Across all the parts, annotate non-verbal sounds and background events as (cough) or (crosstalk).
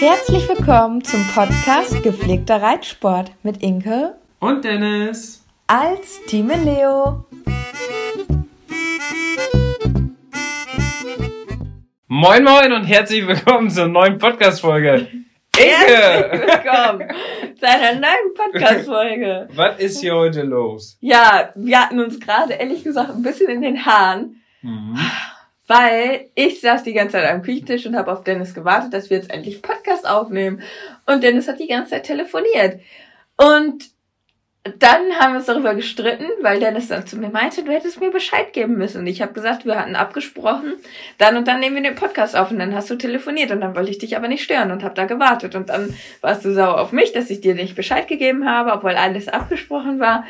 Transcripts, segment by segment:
Herzlich willkommen zum Podcast Gepflegter Reitsport mit Inke und Dennis als Team Leo. Moin Moin und herzlich willkommen zur neuen Podcast-Folge. Inke! Herzlich willkommen zu einer neuen Podcast-Folge. (laughs) Was ist hier heute los? Ja, wir hatten uns gerade ehrlich gesagt ein bisschen in den Haaren. Mhm. Weil ich saß die ganze Zeit am Küchentisch und habe auf Dennis gewartet, dass wir jetzt endlich Podcast aufnehmen. Und Dennis hat die ganze Zeit telefoniert. Und dann haben wir uns darüber gestritten, weil Dennis dann zu mir meinte, du hättest mir Bescheid geben müssen. Und ich habe gesagt, wir hatten abgesprochen, dann und dann nehmen wir den Podcast auf und dann hast du telefoniert und dann wollte ich dich aber nicht stören und habe da gewartet. Und dann warst du sauer auf mich, dass ich dir nicht Bescheid gegeben habe, obwohl alles abgesprochen war.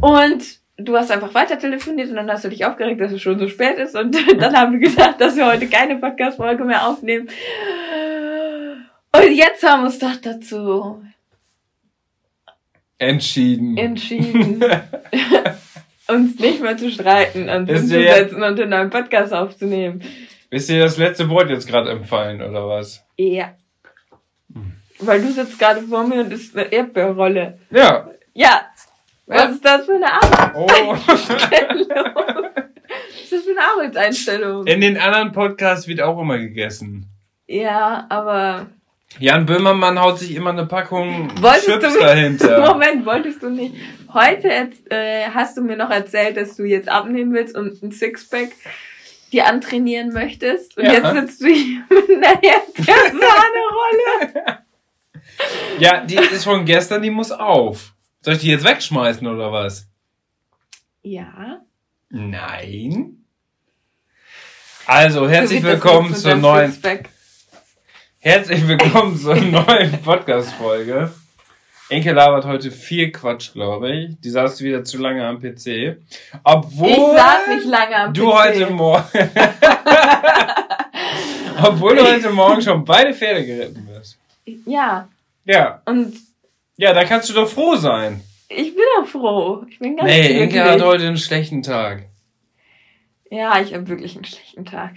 Und du hast einfach weiter telefoniert und dann hast du dich aufgeregt, dass es schon so spät ist und (laughs) dann haben wir gesagt, dass wir heute keine Podcast-Folge mehr aufnehmen. Und jetzt haben wir uns doch dazu entschieden. Entschieden. (laughs) uns nicht mehr zu streiten und uns hinzusetzen und einen neuen Podcast aufzunehmen. Ist dir das letzte Wort jetzt gerade empfallen, oder was? Ja. Weil du sitzt gerade vor mir und ist eine Erdbeerrolle. Ja. Ja, was ist das für eine Arbeitseinstellung? Oh. (laughs) Was ist das für eine Arbeitseinstellung? In den anderen Podcasts wird auch immer gegessen. Ja, aber. Jan Böhmermann haut sich immer eine Packung wolltest Chips du, dahinter. (laughs) Moment, wolltest du nicht. Heute äh, hast du mir noch erzählt, dass du jetzt abnehmen willst und ein Sixpack dir antrainieren möchtest. Und ja. jetzt sitzt du hier (laughs) mit einer Sahnerolle. ja, die ist von gestern, die muss auf. Soll ich die jetzt wegschmeißen oder was? Ja. Nein. Also, herzlich willkommen zur neuen. Herzlich willkommen zur neuen Podcast-Folge. Enke labert heute viel Quatsch, glaube ich. Die saß wieder zu lange am PC. Obwohl. Ich saß nicht lange am du PC. Du heute Morgen. (laughs) Obwohl du heute Morgen schon beide Pferde geritten wirst. Ja. Ja. Und ja, da kannst du doch froh sein. Ich bin auch froh. Ich bin ganz Nee, Inke hat heute einen schlechten Tag. Ja, ich habe wirklich einen schlechten Tag.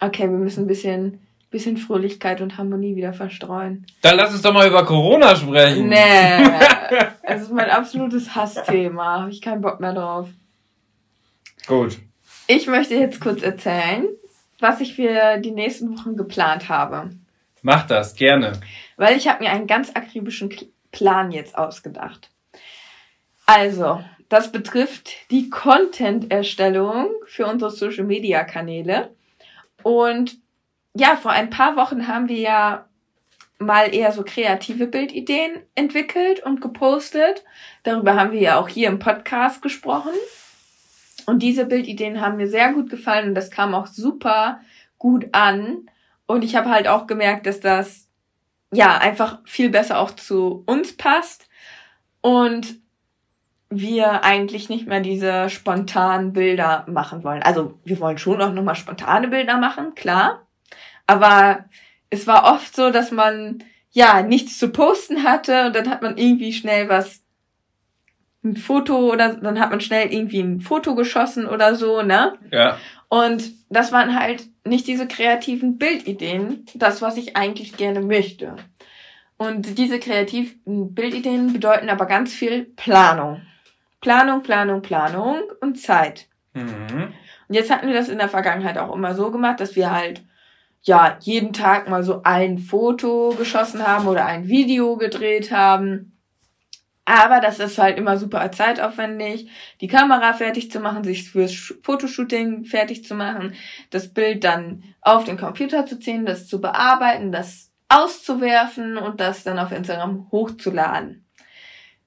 Okay, wir müssen ein bisschen, bisschen Fröhlichkeit und Harmonie wieder verstreuen. Dann lass uns doch mal über Corona sprechen. Nee, (laughs) es ist mein absolutes Hassthema. Habe ich keinen Bock mehr drauf. Gut. Ich möchte jetzt kurz erzählen, was ich für die nächsten Wochen geplant habe. Mach das, gerne. Weil ich habe mir einen ganz akribischen Plan jetzt ausgedacht. Also, das betrifft die Content-Erstellung für unsere Social-Media-Kanäle. Und ja, vor ein paar Wochen haben wir ja mal eher so kreative Bildideen entwickelt und gepostet. Darüber haben wir ja auch hier im Podcast gesprochen. Und diese Bildideen haben mir sehr gut gefallen und das kam auch super gut an. Und ich habe halt auch gemerkt, dass das ja, einfach viel besser auch zu uns passt und wir eigentlich nicht mehr diese spontanen Bilder machen wollen. Also wir wollen schon auch nochmal spontane Bilder machen, klar. Aber es war oft so, dass man ja nichts zu posten hatte und dann hat man irgendwie schnell was, ein Foto oder dann hat man schnell irgendwie ein Foto geschossen oder so, ne? Ja. Und das waren halt nicht diese kreativen Bildideen, das, was ich eigentlich gerne möchte. Und diese kreativen Bildideen bedeuten aber ganz viel Planung. Planung, Planung, Planung und Zeit. Mhm. Und jetzt hatten wir das in der Vergangenheit auch immer so gemacht, dass wir halt ja jeden Tag mal so ein Foto geschossen haben oder ein Video gedreht haben. Aber das ist halt immer super zeitaufwendig, die Kamera fertig zu machen, sich fürs Fotoshooting fertig zu machen, das Bild dann auf den Computer zu ziehen, das zu bearbeiten, das auszuwerfen und das dann auf Instagram hochzuladen.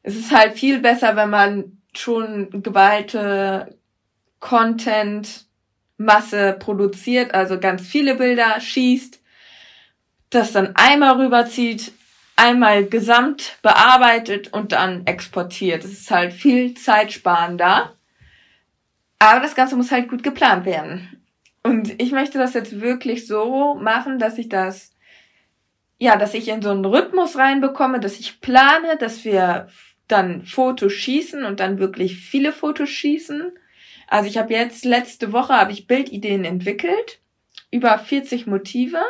Es ist halt viel besser, wenn man schon geballte Content-Masse produziert, also ganz viele Bilder schießt, das dann einmal rüberzieht, einmal gesamt bearbeitet und dann exportiert. Das ist halt viel zeitsparender. Aber das Ganze muss halt gut geplant werden. Und ich möchte das jetzt wirklich so machen, dass ich das, ja, dass ich in so einen Rhythmus reinbekomme, dass ich plane, dass wir dann Fotos schießen und dann wirklich viele Fotos schießen. Also ich habe jetzt letzte Woche habe ich Bildideen entwickelt über 40 Motive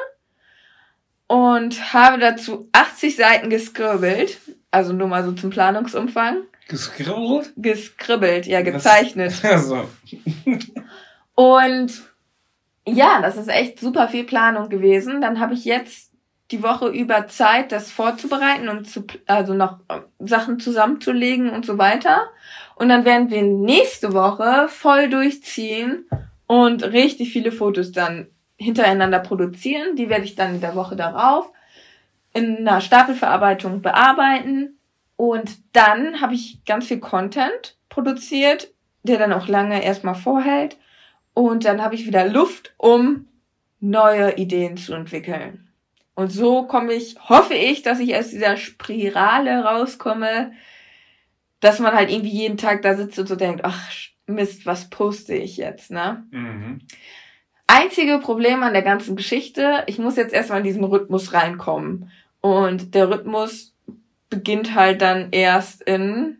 und habe dazu 80 Seiten geskribbelt, also nur mal so zum Planungsumfang. Geskribbelt? Geskribbelt, ja, gezeichnet. (laughs) Also. und ja, das ist echt super viel Planung gewesen. Dann habe ich jetzt die Woche über Zeit, das vorzubereiten und zu, also noch äh, Sachen zusammenzulegen und so weiter. Und dann werden wir nächste Woche voll durchziehen und richtig viele Fotos dann hintereinander produzieren. Die werde ich dann in der Woche darauf in einer Stapelverarbeitung bearbeiten. Und dann habe ich ganz viel Content produziert, der dann auch lange erstmal vorhält. Und dann habe ich wieder Luft, um neue Ideen zu entwickeln. Und so komme ich, hoffe ich, dass ich aus dieser Spirale rauskomme, dass man halt irgendwie jeden Tag da sitzt und so denkt, ach Mist, was poste ich jetzt, ne? Mhm einzige Problem an der ganzen Geschichte, ich muss jetzt erstmal in diesen Rhythmus reinkommen. Und der Rhythmus beginnt halt dann erst in.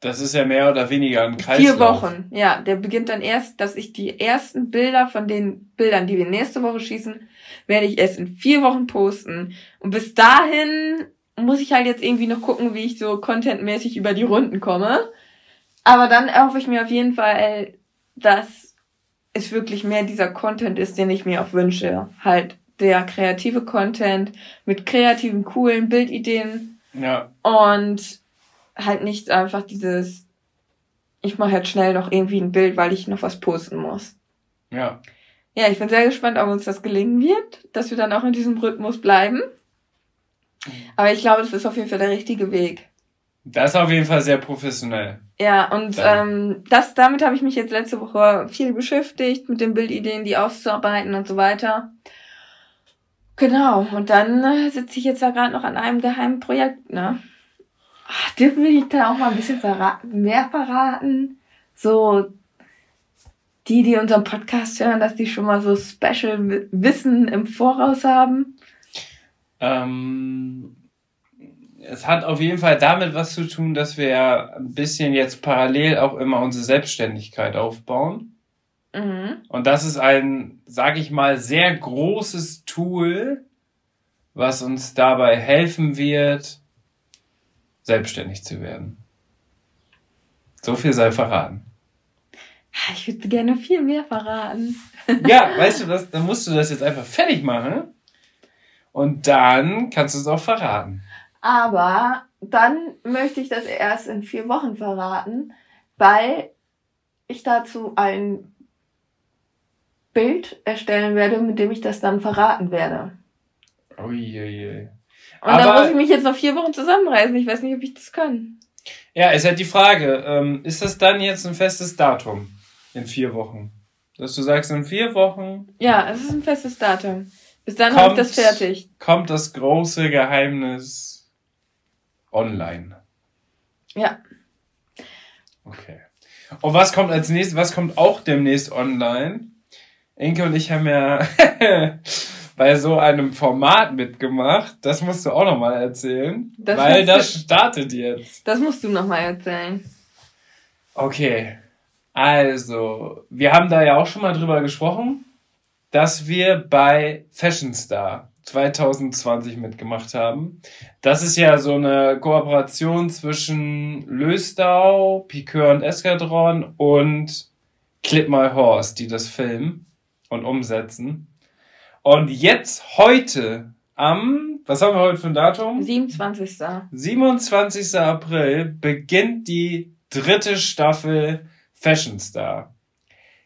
Das ist ja mehr oder weniger ein Kreislauf. Vier Wochen, ja. Der beginnt dann erst, dass ich die ersten Bilder von den Bildern, die wir nächste Woche schießen, werde ich erst in vier Wochen posten. Und bis dahin muss ich halt jetzt irgendwie noch gucken, wie ich so contentmäßig über die Runden komme. Aber dann erhoffe ich mir auf jeden Fall, dass es wirklich mehr dieser Content ist, den ich mir auch wünsche. Halt der kreative Content mit kreativen, coolen Bildideen. Ja. Und halt nicht einfach dieses, ich mache jetzt schnell noch irgendwie ein Bild, weil ich noch was posten muss. Ja. Ja, ich bin sehr gespannt, ob uns das gelingen wird, dass wir dann auch in diesem Rhythmus bleiben. Aber ich glaube, das ist auf jeden Fall der richtige Weg. Das ist auf jeden Fall sehr professionell. Ja, und ähm, das, damit habe ich mich jetzt letzte Woche viel beschäftigt, mit den Bildideen, die auszuarbeiten und so weiter. Genau, und dann sitze ich jetzt da gerade noch an einem geheimen Projekt, ne? Ach, dürfen wir da auch mal ein bisschen verraten, mehr verraten? So, die, die unseren Podcast hören, dass die schon mal so Special Wissen im Voraus haben? Ähm, es hat auf jeden Fall damit was zu tun, dass wir ein bisschen jetzt parallel auch immer unsere Selbstständigkeit aufbauen. Mhm. Und das ist ein, sag ich mal, sehr großes Tool, was uns dabei helfen wird, selbstständig zu werden. So viel sei verraten. Ich würde gerne viel mehr verraten. (laughs) ja, weißt du was, dann musst du das jetzt einfach fertig machen. Und dann kannst du es auch verraten. Aber dann möchte ich das erst in vier Wochen verraten, weil ich dazu ein Bild erstellen werde, mit dem ich das dann verraten werde. Uiuiui. Und Aber, da muss ich mich jetzt noch vier Wochen zusammenreißen. Ich weiß nicht, ob ich das kann. Ja, ist halt die Frage, ähm, ist das dann jetzt ein festes Datum in vier Wochen? Dass du sagst, in vier Wochen. Ja, es ist ein festes Datum. Bis dann habe ich das fertig. Kommt das große Geheimnis online. Ja. Okay. Und was kommt als nächstes, was kommt auch demnächst online? Inke und ich haben ja (laughs) bei so einem Format mitgemacht. Das musst du auch nochmal erzählen. Das weil das startet jetzt. Das musst du nochmal erzählen. Okay. Also, wir haben da ja auch schon mal drüber gesprochen, dass wir bei Fashion Star 2020 mitgemacht haben. Das ist ja so eine Kooperation zwischen Löstau, Piqueur und Eskadron und Clip My Horse, die das filmen und umsetzen. Und jetzt heute am, was haben wir heute für ein Datum? 27. 27. April beginnt die dritte Staffel Fashion Star.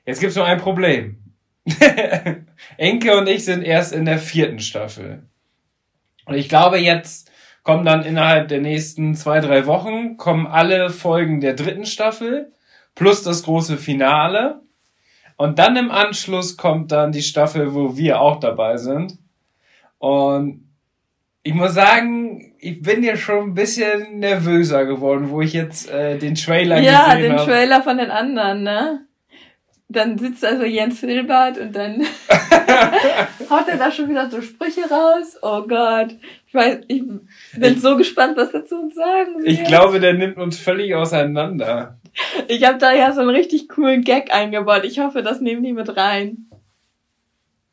Jetzt gibt's nur ein Problem. (laughs) Enke und ich sind erst in der vierten Staffel. Und ich glaube, jetzt kommen dann innerhalb der nächsten zwei, drei Wochen, kommen alle Folgen der dritten Staffel plus das große Finale. Und dann im Anschluss kommt dann die Staffel, wo wir auch dabei sind. Und ich muss sagen, ich bin ja schon ein bisschen nervöser geworden, wo ich jetzt äh, den Trailer ja, gesehen habe. Ja, den Trailer von den anderen, ne? Dann sitzt also Jens Hilbert und dann (laughs) haut er da schon wieder so Sprüche raus. Oh Gott. Ich weiß, ich bin ich, so gespannt, was er zu uns sagen wird. Ich glaube, der nimmt uns völlig auseinander. Ich habe da ja so einen richtig coolen Gag eingebaut. Ich hoffe, das nehmen die mit rein.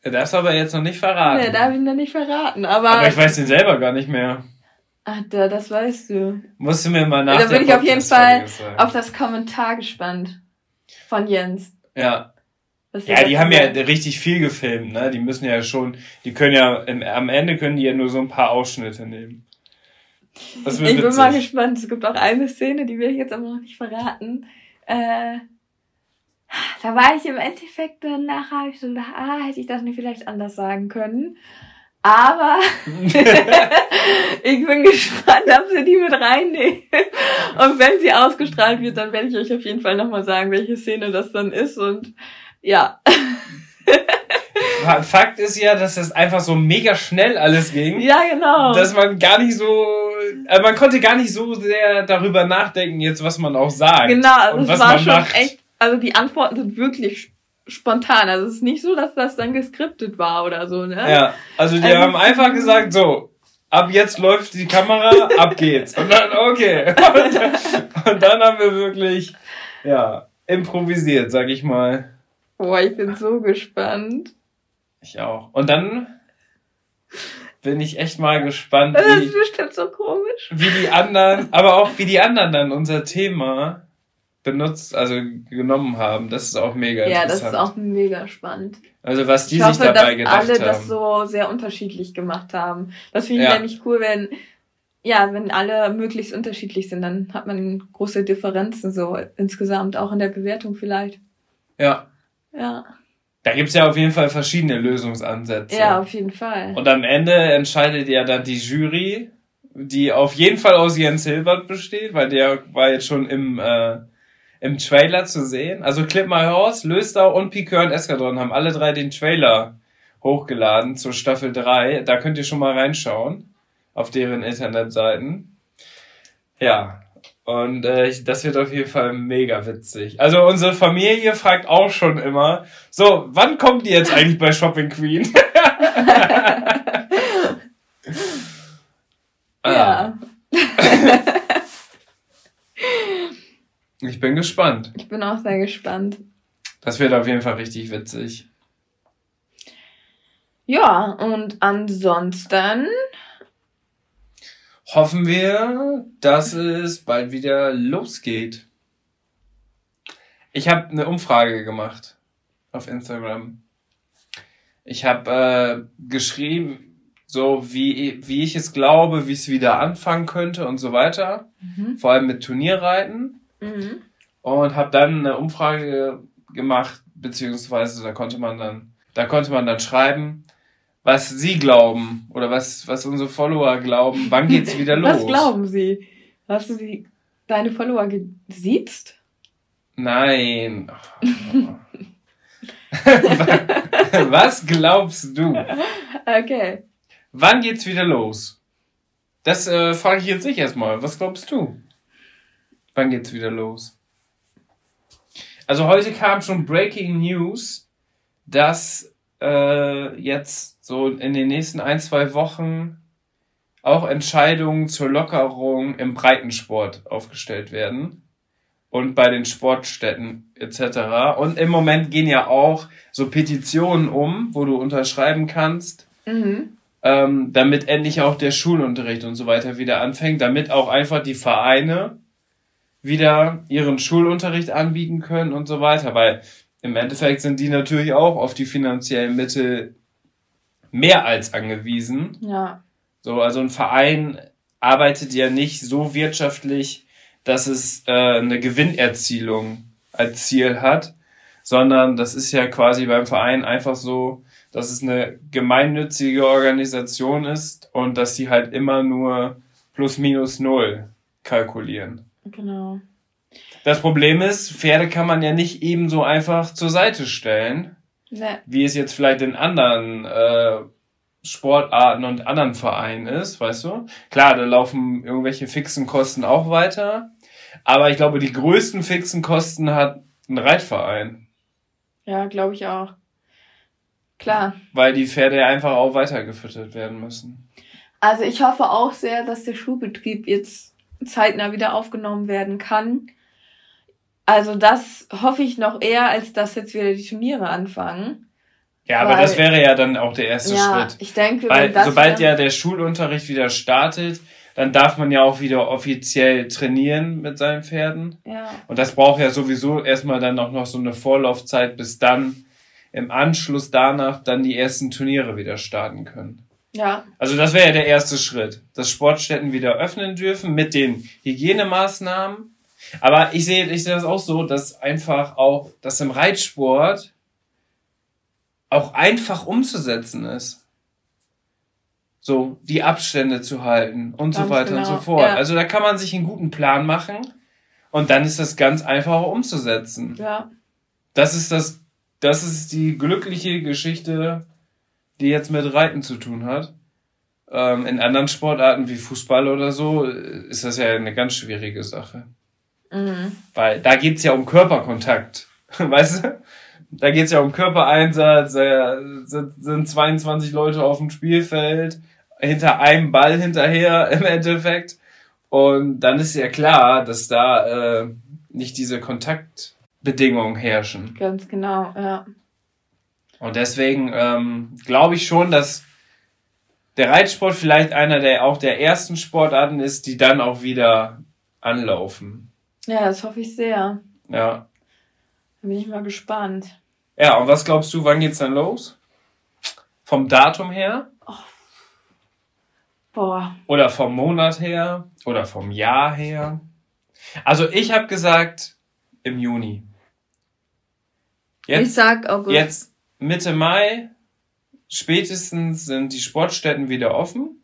Er darfst aber jetzt noch nicht verraten. Nee, darf ich noch nicht verraten, aber. Aber ich weiß den selber gar nicht mehr. Ach, da, das weißt du. Musst du mir mal nach. Da bin ich auf jeden Fall auf das Kommentar gespannt. Von Jens. Ja. Ja, die haben ja richtig viel gefilmt, ne? Die müssen ja schon, die können ja, im, am Ende können die ja nur so ein paar Ausschnitte nehmen. Ich witzig. bin mal gespannt. Es gibt auch eine Szene, die will ich jetzt aber noch nicht verraten. Äh, da war ich im Endeffekt dann nachher, ich so ah, hätte ich das nicht vielleicht anders sagen können. Aber (laughs) ich bin gespannt, ob sie die mit reinnehmen. Und wenn sie ausgestrahlt wird, dann werde ich euch auf jeden Fall nochmal sagen, welche Szene das dann ist. Und ja. Fakt ist ja, dass das einfach so mega schnell alles ging. Ja, genau. Dass man gar nicht so, also man konnte gar nicht so sehr darüber nachdenken, jetzt was man auch sagt. Genau, also es war schon macht. echt, also die Antworten sind wirklich spontan. Also es ist nicht so, dass das dann geskriptet war oder so, ne? Ja, also die also haben einfach gesagt, so, ab jetzt läuft die Kamera, ab geht's. Und dann, okay. (laughs) Und, und dann haben wir wirklich, ja, improvisiert, sag ich mal. Boah, ich bin so gespannt. Ich auch. Und dann bin ich echt mal gespannt, das ist bestimmt so komisch. wie die anderen, aber auch wie die anderen dann unser Thema benutzt, also genommen haben. Das ist auch mega ja, interessant. Ja, das ist auch mega spannend. Also was die ich sich hoffe, dabei dass gedacht alle haben. das so sehr unterschiedlich gemacht haben. Das finde ich ja. nämlich cool, wenn ja, wenn alle möglichst unterschiedlich sind, dann hat man große Differenzen so insgesamt auch in der Bewertung vielleicht. Ja. Ja. Da gibt's ja auf jeden Fall verschiedene Lösungsansätze. Ja, auf jeden Fall. Und am Ende entscheidet ja dann die Jury, die auf jeden Fall aus Jens Hilbert besteht, weil der war jetzt schon im, äh, im Trailer zu sehen. Also Clip My Horse, Löstau und Piqueur und Eskadron haben alle drei den Trailer hochgeladen zur Staffel 3. Da könnt ihr schon mal reinschauen auf deren Internetseiten. Ja, und äh, das wird auf jeden Fall mega witzig. Also unsere Familie fragt auch schon immer, so, wann kommt ihr jetzt eigentlich bei Shopping Queen? (laughs) (laughs) ja. (laughs) ich bin gespannt. Ich bin auch sehr gespannt. Das wird auf jeden Fall richtig witzig. Ja, und ansonsten hoffen wir, dass es bald wieder losgeht. Ich habe eine Umfrage gemacht auf Instagram. Ich habe äh, geschrieben, so wie, wie ich es glaube, wie es wieder anfangen könnte und so weiter. Mhm. Vor allem mit Turnierreiten. Mhm. Und habe dann eine Umfrage gemacht, beziehungsweise da konnte man dann, da konnte man dann schreiben, was Sie glauben oder was, was unsere Follower glauben. Wann geht's (laughs) wieder los? Was glauben Sie? Hast du sie, deine Follower gesiezt? Nein. (laughs) (laughs) was glaubst du? Okay. Wann geht's wieder los? Das äh, frage ich jetzt nicht erstmal. Was glaubst du? Wann geht's wieder los? Also heute kam schon Breaking News, dass äh, jetzt so in den nächsten ein, zwei Wochen auch Entscheidungen zur Lockerung im Breitensport aufgestellt werden und bei den Sportstätten etc. Und im Moment gehen ja auch so Petitionen um, wo du unterschreiben kannst, mhm. ähm, damit endlich auch der Schulunterricht und so weiter wieder anfängt, damit auch einfach die Vereine wieder ihren Schulunterricht anbieten können und so weiter, weil im Endeffekt sind die natürlich auch auf die finanziellen Mittel mehr als angewiesen. Ja. So, also ein Verein arbeitet ja nicht so wirtschaftlich, dass es äh, eine Gewinnerzielung als Ziel hat, sondern das ist ja quasi beim Verein einfach so, dass es eine gemeinnützige Organisation ist und dass sie halt immer nur plus minus null kalkulieren. Genau. Das Problem ist, Pferde kann man ja nicht eben so einfach zur Seite stellen, nee. wie es jetzt vielleicht in anderen äh, Sportarten und anderen Vereinen ist, weißt du? Klar, da laufen irgendwelche fixen Kosten auch weiter, aber ich glaube, die größten fixen Kosten hat ein Reitverein. Ja, glaube ich auch. Klar. Weil die Pferde ja einfach auch weitergefüttert werden müssen. Also ich hoffe auch sehr, dass der Schulbetrieb jetzt zeitnah wieder aufgenommen werden kann. Also das hoffe ich noch eher, als dass jetzt wieder die Turniere anfangen. Ja, aber das wäre ja dann auch der erste ja, Schritt. Ich denke, Weil, sobald ja der Schulunterricht wieder startet, dann darf man ja auch wieder offiziell trainieren mit seinen Pferden. Ja. Und das braucht ja sowieso erstmal dann auch noch so eine Vorlaufzeit, bis dann im Anschluss danach dann die ersten Turniere wieder starten können. Ja. Also das wäre ja der erste Schritt, dass Sportstätten wieder öffnen dürfen mit den Hygienemaßnahmen aber ich sehe, ich sehe das auch so, dass einfach auch, dass im Reitsport auch einfach umzusetzen ist. So, die Abstände zu halten und ganz so weiter genau. und so genau, fort. Ja. Also da kann man sich einen guten Plan machen und dann ist das ganz einfach umzusetzen. Ja. Das ist das, das ist die glückliche Geschichte, die jetzt mit Reiten zu tun hat. Ähm, in anderen Sportarten wie Fußball oder so ist das ja eine ganz schwierige Sache. Mhm. Weil da geht's ja um Körperkontakt. (laughs) Weißt du? Da geht's ja um Körpereinsatz, da sind 22 Leute auf dem Spielfeld, hinter einem Ball hinterher (laughs) im Endeffekt. Und dann ist ja klar, dass da äh, nicht diese Kontaktbedingungen herrschen. Ganz genau, ja. Und deswegen ähm, glaube ich schon, dass der Reitsport vielleicht einer der auch der ersten Sportarten ist, die dann auch wieder anlaufen. Ja, das hoffe ich sehr. Ja. Da bin ich mal gespannt. Ja, und was glaubst du, wann geht's dann los? Vom Datum her? Oh. Boah. Oder vom Monat her? Oder vom Jahr her? Also ich habe gesagt im Juni. Jetzt, ich sag August. Jetzt Mitte Mai, spätestens sind die Sportstätten wieder offen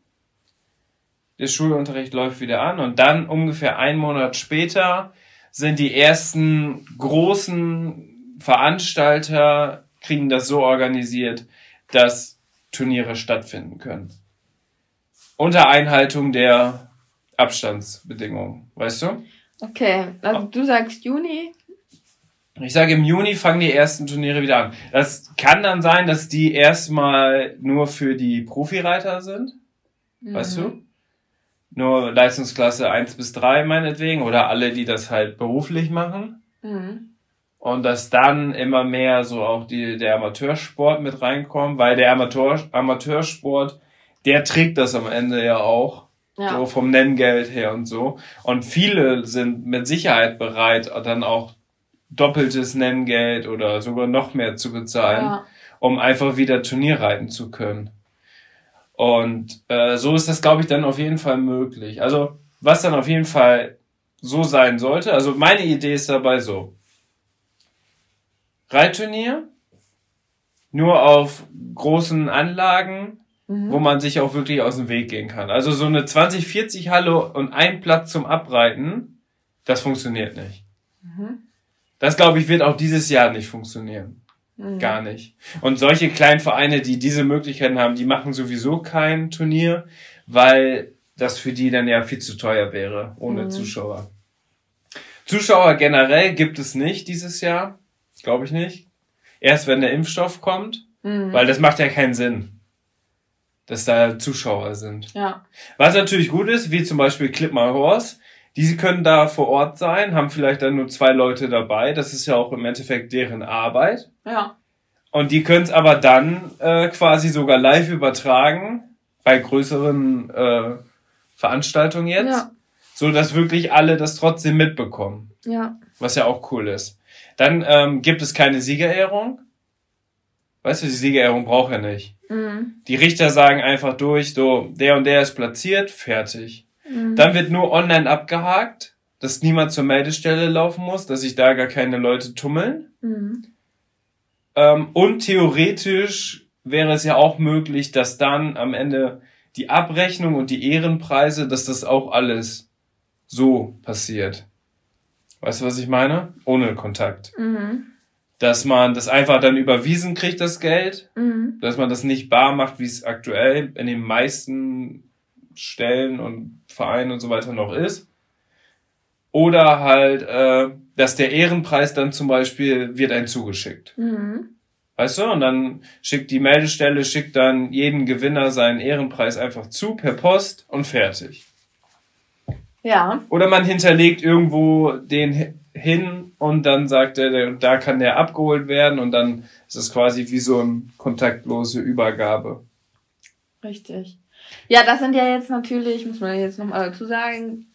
der Schulunterricht läuft wieder an und dann ungefähr einen Monat später sind die ersten großen Veranstalter, kriegen das so organisiert, dass Turniere stattfinden können. Unter Einhaltung der Abstandsbedingungen, weißt du? Okay, also du sagst Juni. Ich sage, im Juni fangen die ersten Turniere wieder an. Das kann dann sein, dass die erstmal nur für die Profireiter sind. Mhm. Weißt du? nur Leistungsklasse 1 bis 3 meinetwegen oder alle, die das halt beruflich machen. Mhm. Und dass dann immer mehr so auch die, der Amateursport mit reinkommt, weil der Amateur, Amateursport, der trägt das am Ende ja auch. Ja. So vom Nenngeld her und so. Und viele sind mit Sicherheit bereit, dann auch doppeltes Nenngeld oder sogar noch mehr zu bezahlen, ja. um einfach wieder Turnier reiten zu können. Und äh, so ist das, glaube ich, dann auf jeden Fall möglich. Also, was dann auf jeden Fall so sein sollte, also meine Idee ist dabei so. Reitturnier, nur auf großen Anlagen, mhm. wo man sich auch wirklich aus dem Weg gehen kann. Also so eine 2040 Halle und ein Platz zum Abreiten, das funktioniert nicht. Mhm. Das, glaube ich, wird auch dieses Jahr nicht funktionieren. Mhm. Gar nicht. Und solche kleinen Vereine, die diese Möglichkeiten haben, die machen sowieso kein Turnier, weil das für die dann ja viel zu teuer wäre, ohne mhm. Zuschauer. Zuschauer generell gibt es nicht dieses Jahr. Glaube ich nicht. Erst wenn der Impfstoff kommt, mhm. weil das macht ja keinen Sinn, dass da Zuschauer sind. Ja. Was natürlich gut ist, wie zum Beispiel Clip My Horse, die können da vor Ort sein, haben vielleicht dann nur zwei Leute dabei. Das ist ja auch im Endeffekt deren Arbeit. Ja. Und die können es aber dann äh, quasi sogar live übertragen bei größeren äh, Veranstaltungen jetzt, ja. so dass wirklich alle das trotzdem mitbekommen. Ja. Was ja auch cool ist. Dann ähm, gibt es keine Siegerehrung. Weißt du, die Siegerehrung braucht er nicht. Mhm. Die Richter sagen einfach durch, so der und der ist platziert, fertig. Mhm. Dann wird nur online abgehakt, dass niemand zur Meldestelle laufen muss, dass sich da gar keine Leute tummeln. Mhm. Ähm, und theoretisch wäre es ja auch möglich, dass dann am Ende die Abrechnung und die Ehrenpreise, dass das auch alles so passiert. Weißt du, was ich meine? Ohne Kontakt. Mhm. Dass man das einfach dann überwiesen kriegt, das Geld. Mhm. Dass man das nicht bar macht, wie es aktuell in den meisten Stellen und Vereinen und so weiter noch ist. Oder halt, äh, dass der Ehrenpreis dann zum Beispiel wird ein zugeschickt. Mhm. Weißt du? Und dann schickt die Meldestelle, schickt dann jeden Gewinner seinen Ehrenpreis einfach zu per Post und fertig. Ja. Oder man hinterlegt irgendwo den hin und dann sagt er, da kann der abgeholt werden und dann ist es quasi wie so eine kontaktlose Übergabe. Richtig. Ja, das sind ja jetzt natürlich, muss man jetzt nochmal dazu sagen,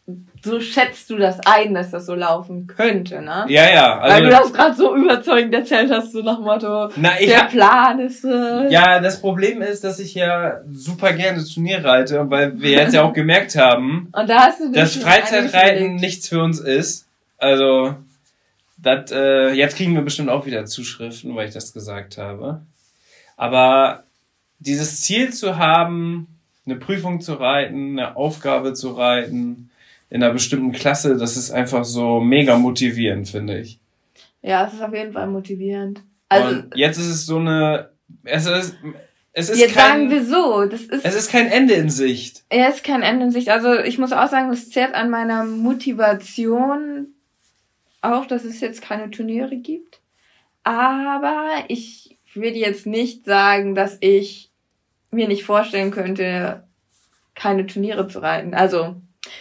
so schätzt du das ein, dass das so laufen könnte, ne? Ja, ja. Also Weil du das gerade so überzeugend erzählt hast, so nach Motto, na, der hab, Plan ist. Äh ja, das Problem ist, dass ich ja super gerne Turnier reite, weil wir jetzt ja auch (laughs) gemerkt haben, dass Freizeitreiten nichts für uns ist. Also, das, äh, jetzt kriegen wir bestimmt auch wieder Zuschriften, weil ich das gesagt habe. Aber dieses Ziel zu haben, eine Prüfung zu reiten, eine Aufgabe zu reiten, in einer bestimmten Klasse, das ist einfach so mega motivierend, finde ich. Ja, es ist auf jeden Fall motivierend. Also Und jetzt ist es so eine, es ist, es ist jetzt kein, sagen wir so, das ist, es ist kein Ende in Sicht. Ja, es ist kein Ende in Sicht. Also ich muss auch sagen, das zehrt an meiner Motivation auch, dass es jetzt keine Turniere gibt. Aber ich würde jetzt nicht sagen, dass ich mir nicht vorstellen könnte, keine Turniere zu reiten. Also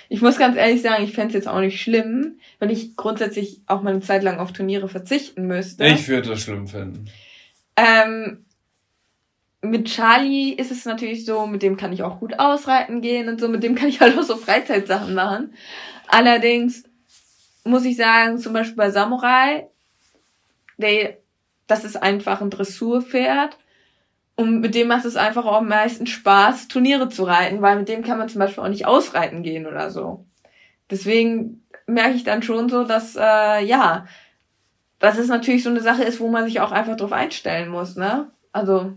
ich muss ganz ehrlich sagen, ich fände es jetzt auch nicht schlimm, wenn ich grundsätzlich auch mal eine Zeit lang auf Turniere verzichten müsste. Ich würde das schlimm finden. Ähm, mit Charlie ist es natürlich so, mit dem kann ich auch gut ausreiten gehen und so, mit dem kann ich (laughs) halt auch so Freizeitsachen machen. Allerdings muss ich sagen, zum Beispiel bei Samurai, der, das ist einfach ein Dressurpferd und mit dem macht es einfach auch am meisten Spaß, Turniere zu reiten, weil mit dem kann man zum Beispiel auch nicht ausreiten gehen oder so. Deswegen merke ich dann schon so, dass, äh, ja, dass es natürlich so eine Sache ist, wo man sich auch einfach drauf einstellen muss, ne? Also,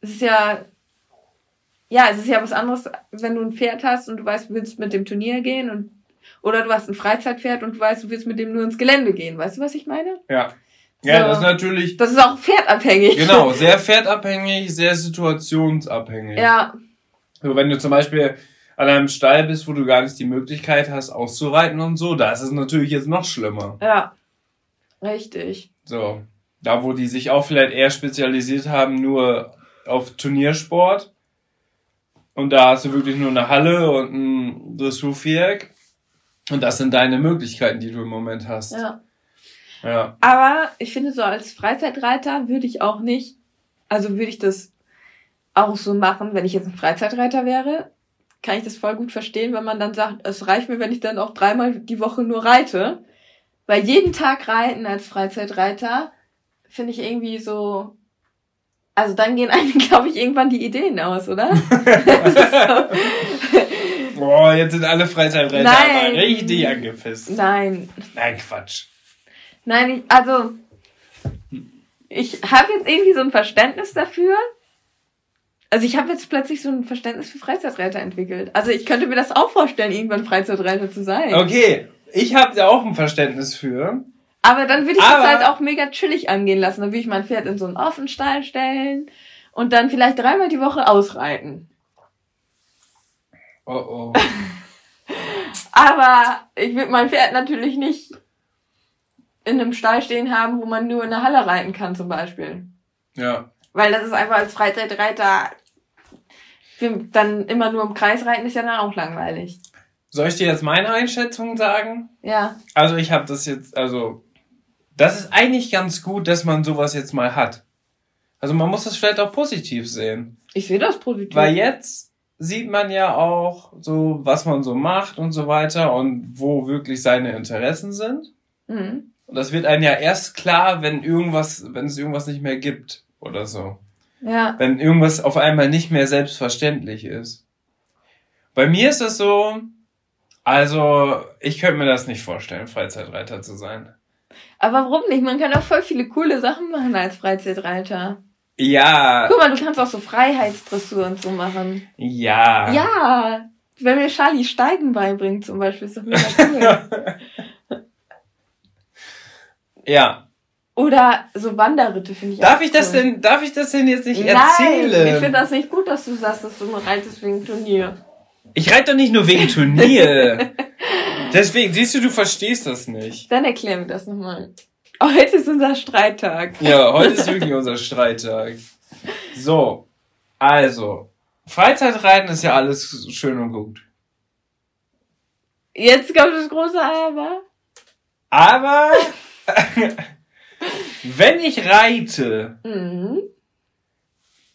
es ist ja, ja, es ist ja was anderes, wenn du ein Pferd hast und du weißt, du willst mit dem Turnier gehen und, oder du hast ein Freizeitpferd und du weißt, du willst mit dem nur ins Gelände gehen. Weißt du, was ich meine? Ja. Ja, so. das ist natürlich. Das ist auch pferdabhängig. Genau, sehr pferdabhängig, sehr situationsabhängig. Ja. So, wenn du zum Beispiel an einem Stall bist, wo du gar nicht die Möglichkeit hast, auszureiten und so, da ist es natürlich jetzt noch schlimmer. Ja. Richtig. So. Da, wo die sich auch vielleicht eher spezialisiert haben, nur auf Turniersport. Und da hast du wirklich nur eine Halle und ein Dressurviereck. Und das sind deine Möglichkeiten, die du im Moment hast. Ja. Ja. Aber ich finde, so als Freizeitreiter würde ich auch nicht, also würde ich das auch so machen, wenn ich jetzt ein Freizeitreiter wäre, kann ich das voll gut verstehen, wenn man dann sagt, es reicht mir, wenn ich dann auch dreimal die Woche nur reite. Weil jeden Tag reiten als Freizeitreiter finde ich irgendwie so, also dann gehen (laughs) einem, glaube ich, irgendwann die Ideen aus, oder? (laughs) Boah, jetzt sind alle Freizeitreiter Nein. aber richtig angepisst. Nein. Nein, Quatsch. Nein, ich, also ich habe jetzt irgendwie so ein Verständnis dafür. Also ich habe jetzt plötzlich so ein Verständnis für Freizeitreiter entwickelt. Also ich könnte mir das auch vorstellen, irgendwann Freizeitreiter zu sein. Okay, ich habe da auch ein Verständnis für. Aber dann würde ich Aber das halt auch mega chillig angehen lassen. Dann würde ich mein Pferd in so einen Offenstall stellen und dann vielleicht dreimal die Woche ausreiten. Oh oh. (laughs) Aber ich würde mein Pferd natürlich nicht in einem Stall stehen haben, wo man nur in der Halle reiten kann zum Beispiel. Ja. Weil das ist einfach als Freizeitreiter dann immer nur im Kreis reiten ist ja dann auch langweilig. Soll ich dir jetzt meine Einschätzung sagen? Ja. Also ich habe das jetzt, also das ist eigentlich ganz gut, dass man sowas jetzt mal hat. Also man muss das vielleicht auch positiv sehen. Ich sehe das positiv. Weil jetzt sieht man ja auch so, was man so macht und so weiter und wo wirklich seine Interessen sind. Mhm. Und das wird einem ja erst klar, wenn irgendwas, wenn es irgendwas nicht mehr gibt oder so. Ja. Wenn irgendwas auf einmal nicht mehr selbstverständlich ist. Bei mir ist es so, also ich könnte mir das nicht vorstellen, Freizeitreiter zu sein. Aber warum nicht? Man kann auch voll viele coole Sachen machen als Freizeitreiter. Ja. Guck mal, du kannst auch so Freiheitsdressur und so machen. Ja. Ja. Wenn mir Charlie Steigen beibringt zum Beispiel, ist doch mega cool. (laughs) ja. Oder so Wanderritte finde ich darf auch ich cool. das denn Darf ich das denn jetzt nicht Nein, erzählen? ich finde das nicht gut, dass du sagst, dass du nur reitest wegen Turnier. Ich reite doch nicht nur wegen Turnier. (laughs) Deswegen, siehst du, du verstehst das nicht. Dann erklär mir das nochmal. Oh, heute ist unser Streittag. Ja, heute ist wirklich unser Streittag. So, also, Freizeitreiten ist ja alles schön und gut. Jetzt kommt das große Aber. Aber, (laughs) wenn ich reite, mhm.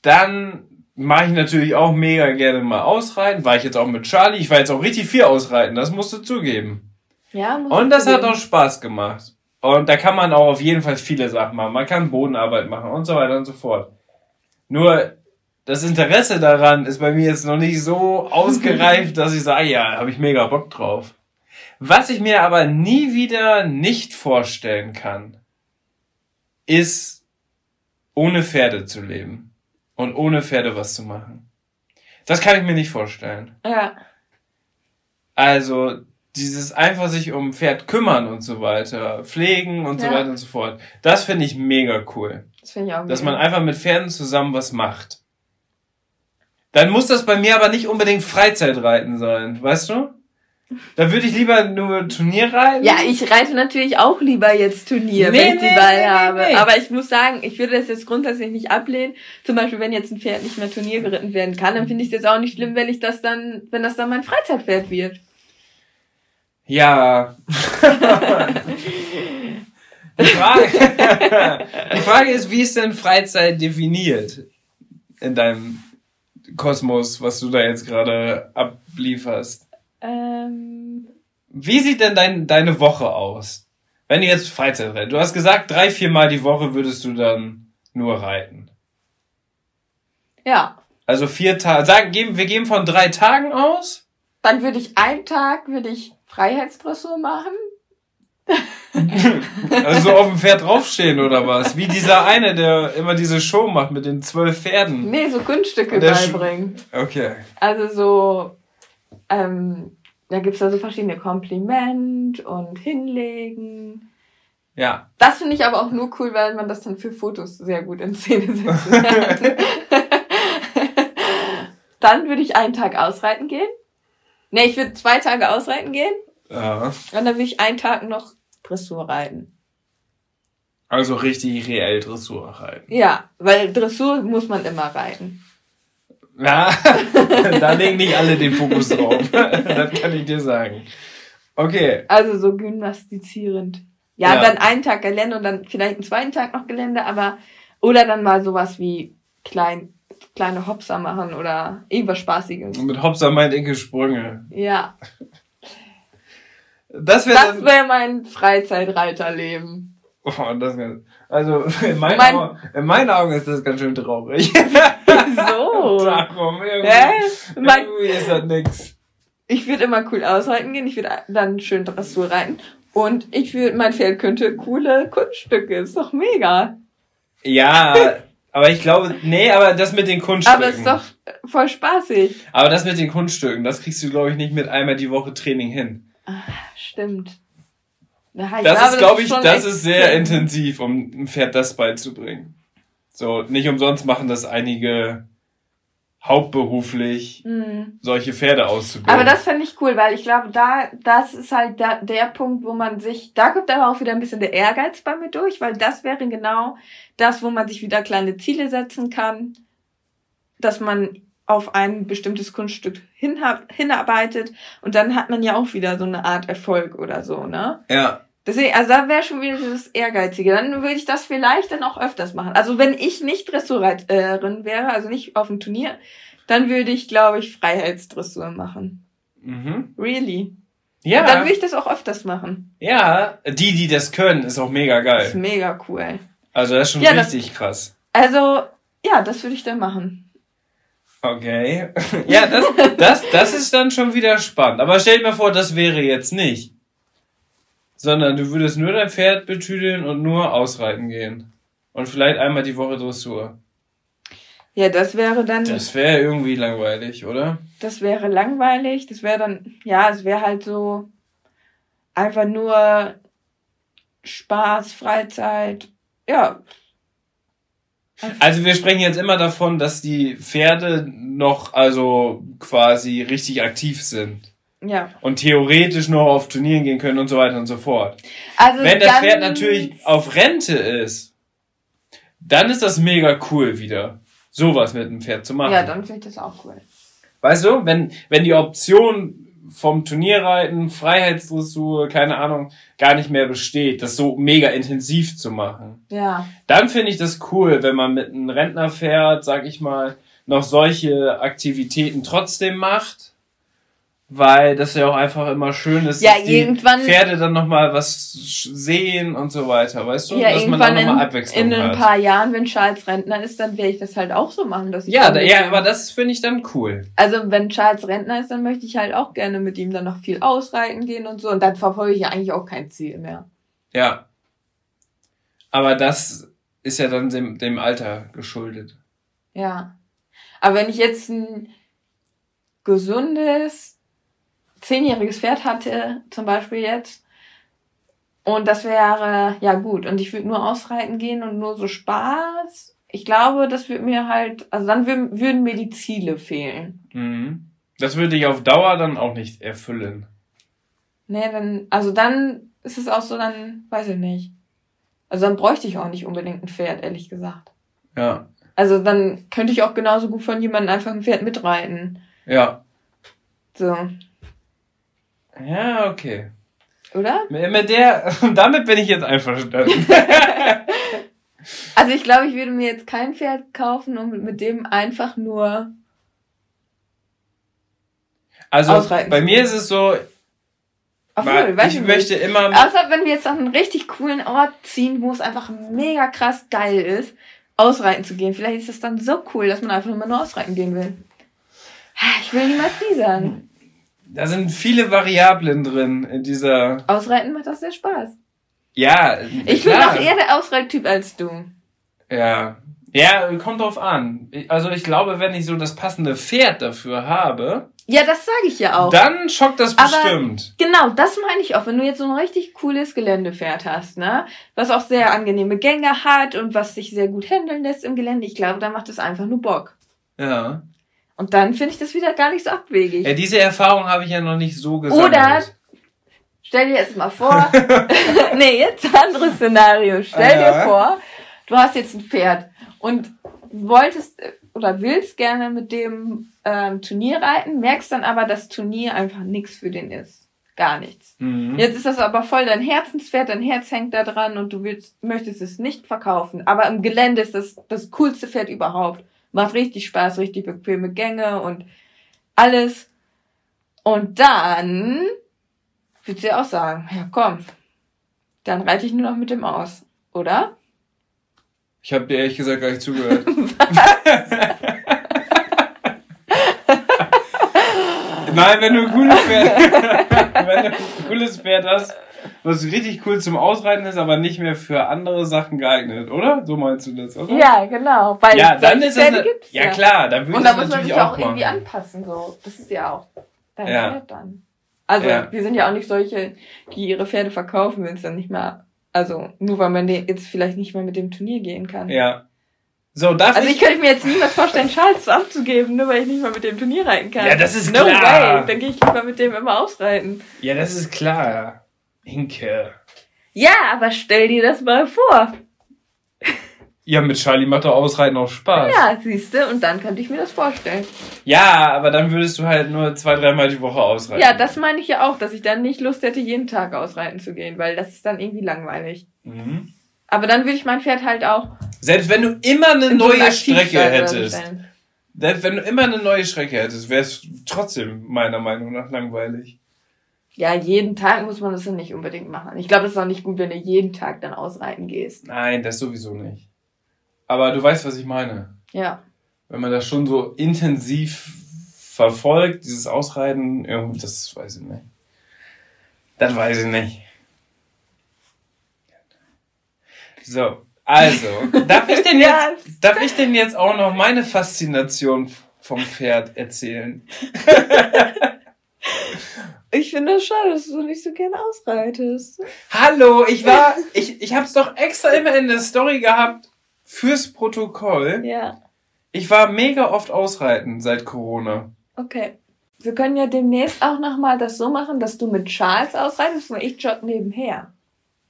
dann mache ich natürlich auch mega gerne mal ausreiten. War ich jetzt auch mit Charlie. Ich war jetzt auch richtig viel ausreiten, das musst du zugeben. Ja, muss Und das zugeben. hat auch Spaß gemacht. Und da kann man auch auf jeden Fall viele Sachen machen. Man kann Bodenarbeit machen und so weiter und so fort. Nur das Interesse daran ist bei mir jetzt noch nicht so ausgereift, (laughs) dass ich sage, ja, habe ich mega Bock drauf. Was ich mir aber nie wieder nicht vorstellen kann, ist ohne Pferde zu leben und ohne Pferde was zu machen. Das kann ich mir nicht vorstellen. Ja. Also dieses einfach sich um Pferd kümmern und so weiter, pflegen und ja. so weiter und so fort. Das finde ich mega cool. Das finde ich auch Dass mega. man einfach mit Pferden zusammen was macht. Dann muss das bei mir aber nicht unbedingt Freizeitreiten sein, weißt du? Da würde ich lieber nur Turnier reiten. Ja, ich reite natürlich auch lieber jetzt Turnier, nee, wenn ich nee, die Wahl nee, habe. Aber ich muss sagen, ich würde das jetzt grundsätzlich nicht ablehnen. Zum Beispiel, wenn jetzt ein Pferd nicht mehr Turnier geritten werden kann, dann finde ich es jetzt auch nicht schlimm, wenn ich das dann, wenn das dann mein Freizeitpferd wird. Ja. (laughs) die, Frage, (laughs) die Frage ist, wie ist denn Freizeit definiert in deinem Kosmos, was du da jetzt gerade ablieferst? Ähm. Wie sieht denn dein, deine Woche aus? Wenn du jetzt Freizeit reitest. Du hast gesagt, drei, vier Mal die Woche würdest du dann nur reiten. Ja. Also vier Tage. Sagen, geben, wir gehen von drei Tagen aus. Dann würde ich einen Tag, würde ich Freiheitsdressur machen. (laughs) also so auf dem Pferd draufstehen oder was? Wie dieser eine, der immer diese Show macht mit den zwölf Pferden. Nee, so Kunststücke beibringen. Okay. Also so, ähm, da gibt's da so verschiedene Kompliment und Hinlegen. Ja. Das finde ich aber auch nur cool, weil man das dann für Fotos sehr gut in Szene setzen kann. (laughs) dann würde ich einen Tag ausreiten gehen. Nee, ich würde zwei Tage ausreiten gehen. Ja. Und dann würde ich einen Tag noch Dressur reiten. Also richtig reell Dressur reiten. Ja, weil Dressur muss man immer reiten. Ja, (laughs) da legen nicht alle den Fokus drauf. (laughs) das kann ich dir sagen. Okay. Also so gymnastizierend. Ja, ja, dann einen Tag Gelände und dann vielleicht einen zweiten Tag noch Gelände, aber oder dann mal sowas wie klein kleine Hopser machen oder irgendwas Spaßiges. Und mit Hopser meint Inke Sprünge. Ja. Das wäre wär mein Freizeitreiterleben. Oh, das also (laughs) in meinen, mein, Augen, in meinen Augen ist das ganz schön traurig. (laughs) so. Darum, irgendwie, äh? mein, irgendwie ist das nix. Ich würde immer cool ausreiten gehen, ich würde dann schön Dressur reiten und ich würde, mein Pferd könnte coole Kunststücke, ist doch mega. Ja, aber ich glaube, nee, aber das mit den Kunststücken. Aber ist doch voll spaßig. Aber das mit den Kunststücken, das kriegst du, glaube ich, nicht mit einmal die Woche Training hin. Ach, stimmt. Ja, das glaube, ist, glaube ich, das ist sehr intensiv, um ein Pferd das beizubringen. So, nicht umsonst machen das einige hauptberuflich mhm. solche Pferde auszubilden. Aber das fände ich cool, weil ich glaube, da, das ist halt da, der Punkt, wo man sich, da kommt aber auch wieder ein bisschen der Ehrgeiz bei mir durch, weil das wäre genau das, wo man sich wieder kleine Ziele setzen kann, dass man auf ein bestimmtes Kunststück hinarbeitet und dann hat man ja auch wieder so eine Art Erfolg oder so, ne? Ja. Deswegen, also da wäre schon wieder dieses Ehrgeizige. Dann würde ich das vielleicht dann auch öfters machen. Also wenn ich nicht Dressurreiterin wäre, also nicht auf dem Turnier, dann würde ich, glaube ich, Freiheitsdressur machen. Mhm. Really. Ja. Und dann würde ich das auch öfters machen. Ja, die, die das können, ist auch mega geil. ist mega cool. Also das ist schon ja, richtig das, krass. Also, ja, das würde ich dann machen. Okay. (laughs) ja, das, das, das ist dann schon wieder spannend. Aber stell dir mal vor, das wäre jetzt nicht. Sondern du würdest nur dein Pferd betüdeln und nur ausreiten gehen. Und vielleicht einmal die Woche Dressur. Ja, das wäre dann. Das wäre irgendwie langweilig, oder? Das wäre langweilig. Das wäre dann, ja, es wäre halt so einfach nur Spaß, Freizeit. Ja. Also wir sprechen jetzt immer davon, dass die Pferde noch also quasi richtig aktiv sind. Ja. Und theoretisch noch auf Turnieren gehen können und so weiter und so fort. Also Wenn das Pferd natürlich auf Rente ist, dann ist das mega cool wieder, sowas mit dem Pferd zu machen. Ja, dann finde ich das auch cool. Weißt du, wenn, wenn die Option vom Turnierreiten, Freiheitsdressur, keine Ahnung, gar nicht mehr besteht, das so mega intensiv zu machen. Ja. Dann finde ich das cool, wenn man mit einem Rentner fährt, sag ich mal, noch solche Aktivitäten trotzdem macht weil das ja auch einfach immer schön ist, ja, dass die Pferde dann nochmal was sehen und so weiter, weißt du? Ja, dass man dann nochmal Abwechslung in, in ein paar Jahren, wenn Charles Rentner ist, dann werde ich das halt auch so machen, dass ich Ja, da, ja, aber das finde ich dann cool. Also wenn Charles Rentner ist, dann möchte ich halt auch gerne mit ihm dann noch viel ausreiten gehen und so und dann verfolge ich ja eigentlich auch kein Ziel mehr. Ja. Aber das ist ja dann dem, dem Alter geschuldet. Ja. Aber wenn ich jetzt ein gesundes, zehnjähriges Pferd hatte, zum Beispiel jetzt, und das wäre, ja gut, und ich würde nur ausreiten gehen und nur so Spaß. Ich glaube, das würde mir halt, also dann würden, würden mir die Ziele fehlen. Mhm. Das würde ich auf Dauer dann auch nicht erfüllen. Nee, dann, also dann ist es auch so, dann, weiß ich nicht. Also dann bräuchte ich auch nicht unbedingt ein Pferd, ehrlich gesagt. Ja. Also dann könnte ich auch genauso gut von jemandem einfach ein Pferd mitreiten. Ja. So. Ja, okay. Oder? Mit der, (laughs) damit bin ich jetzt einverstanden. (laughs) also ich glaube, ich würde mir jetzt kein Pferd kaufen und mit dem einfach nur. Also bei mir ist es so, Obwohl, ich, ich möchte immer. Außer wenn wir jetzt an einen richtig coolen Ort ziehen, wo es einfach mega krass geil ist, ausreiten zu gehen. Vielleicht ist es dann so cool, dass man einfach immer nur ausreiten gehen will. Ich will niemals nie sagen. Da sind viele Variablen drin in dieser. Ausreiten macht auch sehr Spaß. Ja. Ich bin auch eher der Ausreittyp als du. Ja. Ja, kommt drauf an. Also ich glaube, wenn ich so das passende Pferd dafür habe. Ja, das sage ich ja auch. Dann schockt das bestimmt. Aber genau, das meine ich auch. Wenn du jetzt so ein richtig cooles Geländepferd hast, ne? Was auch sehr angenehme Gänge hat und was sich sehr gut handeln lässt im Gelände, ich glaube, dann macht es einfach nur Bock. Ja. Und dann finde ich das wieder gar nicht so abwegig. Ja, diese Erfahrung habe ich ja noch nicht so gesammelt. Oder stell dir jetzt mal vor, (laughs) nee, jetzt anderes Szenario. Stell ja. dir vor, du hast jetzt ein Pferd und wolltest oder willst gerne mit dem ähm, Turnier reiten, merkst dann aber, dass Turnier einfach nichts für den ist. Gar nichts. Mhm. Jetzt ist das aber voll dein Herzenspferd, dein Herz hängt da dran und du willst, möchtest es nicht verkaufen. Aber im Gelände ist das das coolste Pferd überhaupt. Macht richtig Spaß, richtig bequeme Gänge und alles. Und dann würdest du ja auch sagen, ja komm, dann reite ich nur noch mit dem aus, oder? Ich habe dir ehrlich gesagt gar nicht zugehört. (laughs) Nein, wenn du ein cooles Pferd, (laughs) wenn du ein cooles Pferd hast, was richtig cool zum Ausreiten ist, aber nicht mehr für andere Sachen geeignet, oder? So meinst du das, oder? Ja, genau. Weil ja, dann ist es eine, ja, ja klar, dann würde auch Und da muss man sich auch, irgendwie anpassen, so. Das ist ja auch dein ja. Pferd dann. Also, ja. wir sind ja auch nicht solche, die ihre Pferde verkaufen, wenn es dann nicht mehr, also, nur weil man jetzt vielleicht nicht mehr mit dem Turnier gehen kann. Ja. So, darf also ich, ich könnte mir jetzt niemals vorstellen, Charles abzugeben, nur weil ich nicht mal mit dem Turnier reiten kann. Ja, das ist no klar. No way. Dann gehe ich lieber mit dem immer ausreiten. Ja, das ist klar. Inke. Ja, aber stell dir das mal vor. Ja, mit Charlie macht doch Ausreiten auch Spaß. Ja, siehst du, und dann könnte ich mir das vorstellen. Ja, aber dann würdest du halt nur zwei, dreimal die Woche ausreiten. Ja, das meine ich ja auch, dass ich dann nicht Lust hätte, jeden Tag ausreiten zu gehen, weil das ist dann irgendwie langweilig. Mhm. Aber dann würde ich mein Pferd halt auch. Selbst wenn du immer eine neue Strecke hättest. Selbst wenn du immer eine neue Strecke hättest, wäre es trotzdem meiner Meinung nach langweilig. Ja, jeden Tag muss man das ja nicht unbedingt machen. Ich glaube, es ist auch nicht gut, wenn du jeden Tag dann ausreiten gehst. Nein, das sowieso nicht. Aber du weißt, was ich meine. Ja. Wenn man das schon so intensiv verfolgt, dieses Ausreiten, das weiß ich nicht. Das weiß ich nicht. So. Also, (laughs) darf ich denn jetzt, darf ich denn jetzt auch noch meine Faszination vom Pferd erzählen? (laughs) ich finde es schade, dass du nicht so gerne ausreitest. Hallo, ich war, ich, ich hab's doch extra immer in der Story gehabt fürs Protokoll. Ja. Ich war mega oft ausreiten seit Corona. Okay. Wir können ja demnächst auch nochmal das so machen, dass du mit Charles ausreitest und ich jogge nebenher.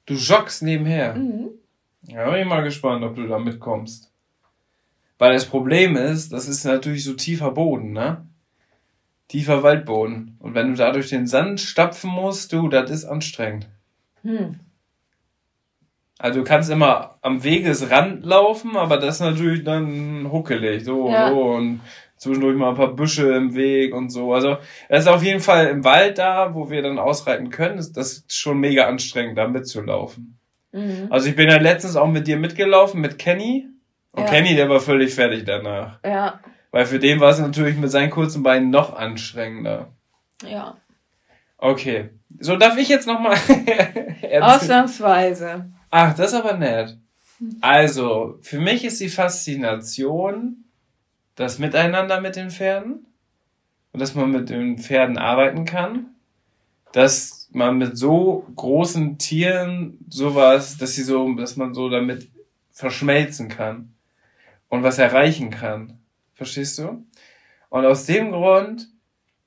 Du joggst nebenher? Mhm. Ja, bin ich mal gespannt, ob du da mitkommst. Weil das Problem ist, das ist natürlich so tiefer Boden, ne? Tiefer Waldboden. Und wenn du da durch den Sand stapfen musst, du, das ist anstrengend. Hm. Also du kannst immer am Wegesrand laufen, aber das ist natürlich dann huckelig, so, ja. so und zwischendurch mal ein paar Büsche im Weg und so. Also es ist auf jeden Fall im Wald da, wo wir dann ausreiten können. Das ist schon mega anstrengend, da mitzulaufen. Mhm. Also ich bin ja letztens auch mit dir mitgelaufen, mit Kenny. Und ja. Kenny, der war völlig fertig danach. Ja. Weil für den war es natürlich mit seinen kurzen Beinen noch anstrengender. Ja. Okay. So, darf ich jetzt nochmal. (laughs) Ausnahmsweise. Ach, das ist aber nett. Also, für mich ist die Faszination das Miteinander mit den Pferden und dass man mit den Pferden arbeiten kann, dass man mit so großen Tieren sowas, dass sie so, dass man so damit verschmelzen kann und was erreichen kann. Verstehst du? Und aus dem Grund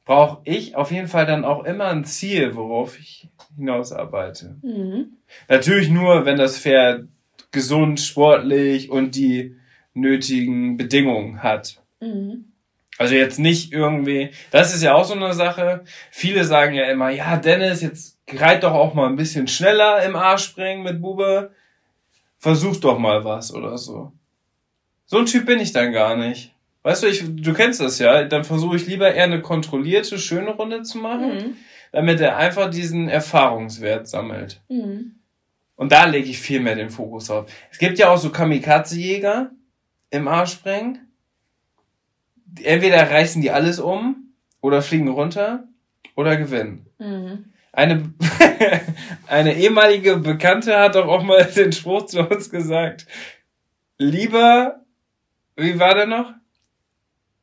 brauche ich auf jeden Fall dann auch immer ein Ziel, worauf ich hinausarbeite. Mhm. Natürlich nur, wenn das Pferd gesund, sportlich und die nötigen Bedingungen hat. Mhm. Also jetzt nicht irgendwie, das ist ja auch so eine Sache. Viele sagen ja immer, ja, Dennis, jetzt reit doch auch mal ein bisschen schneller im A-Springen mit Bube. Versuch doch mal was oder so. So ein Typ bin ich dann gar nicht. Weißt du, ich, du kennst das ja, dann versuche ich lieber eher eine kontrollierte, schöne Runde zu machen, mhm. damit er einfach diesen Erfahrungswert sammelt. Mhm. Und da lege ich viel mehr den Fokus drauf. Es gibt ja auch so Kamikaze-Jäger im A-Springen entweder reißen die alles um oder fliegen runter oder gewinnen. Mhm. Eine, (laughs) eine ehemalige Bekannte hat doch auch mal (laughs) den Spruch zu uns gesagt. Lieber, wie war der noch?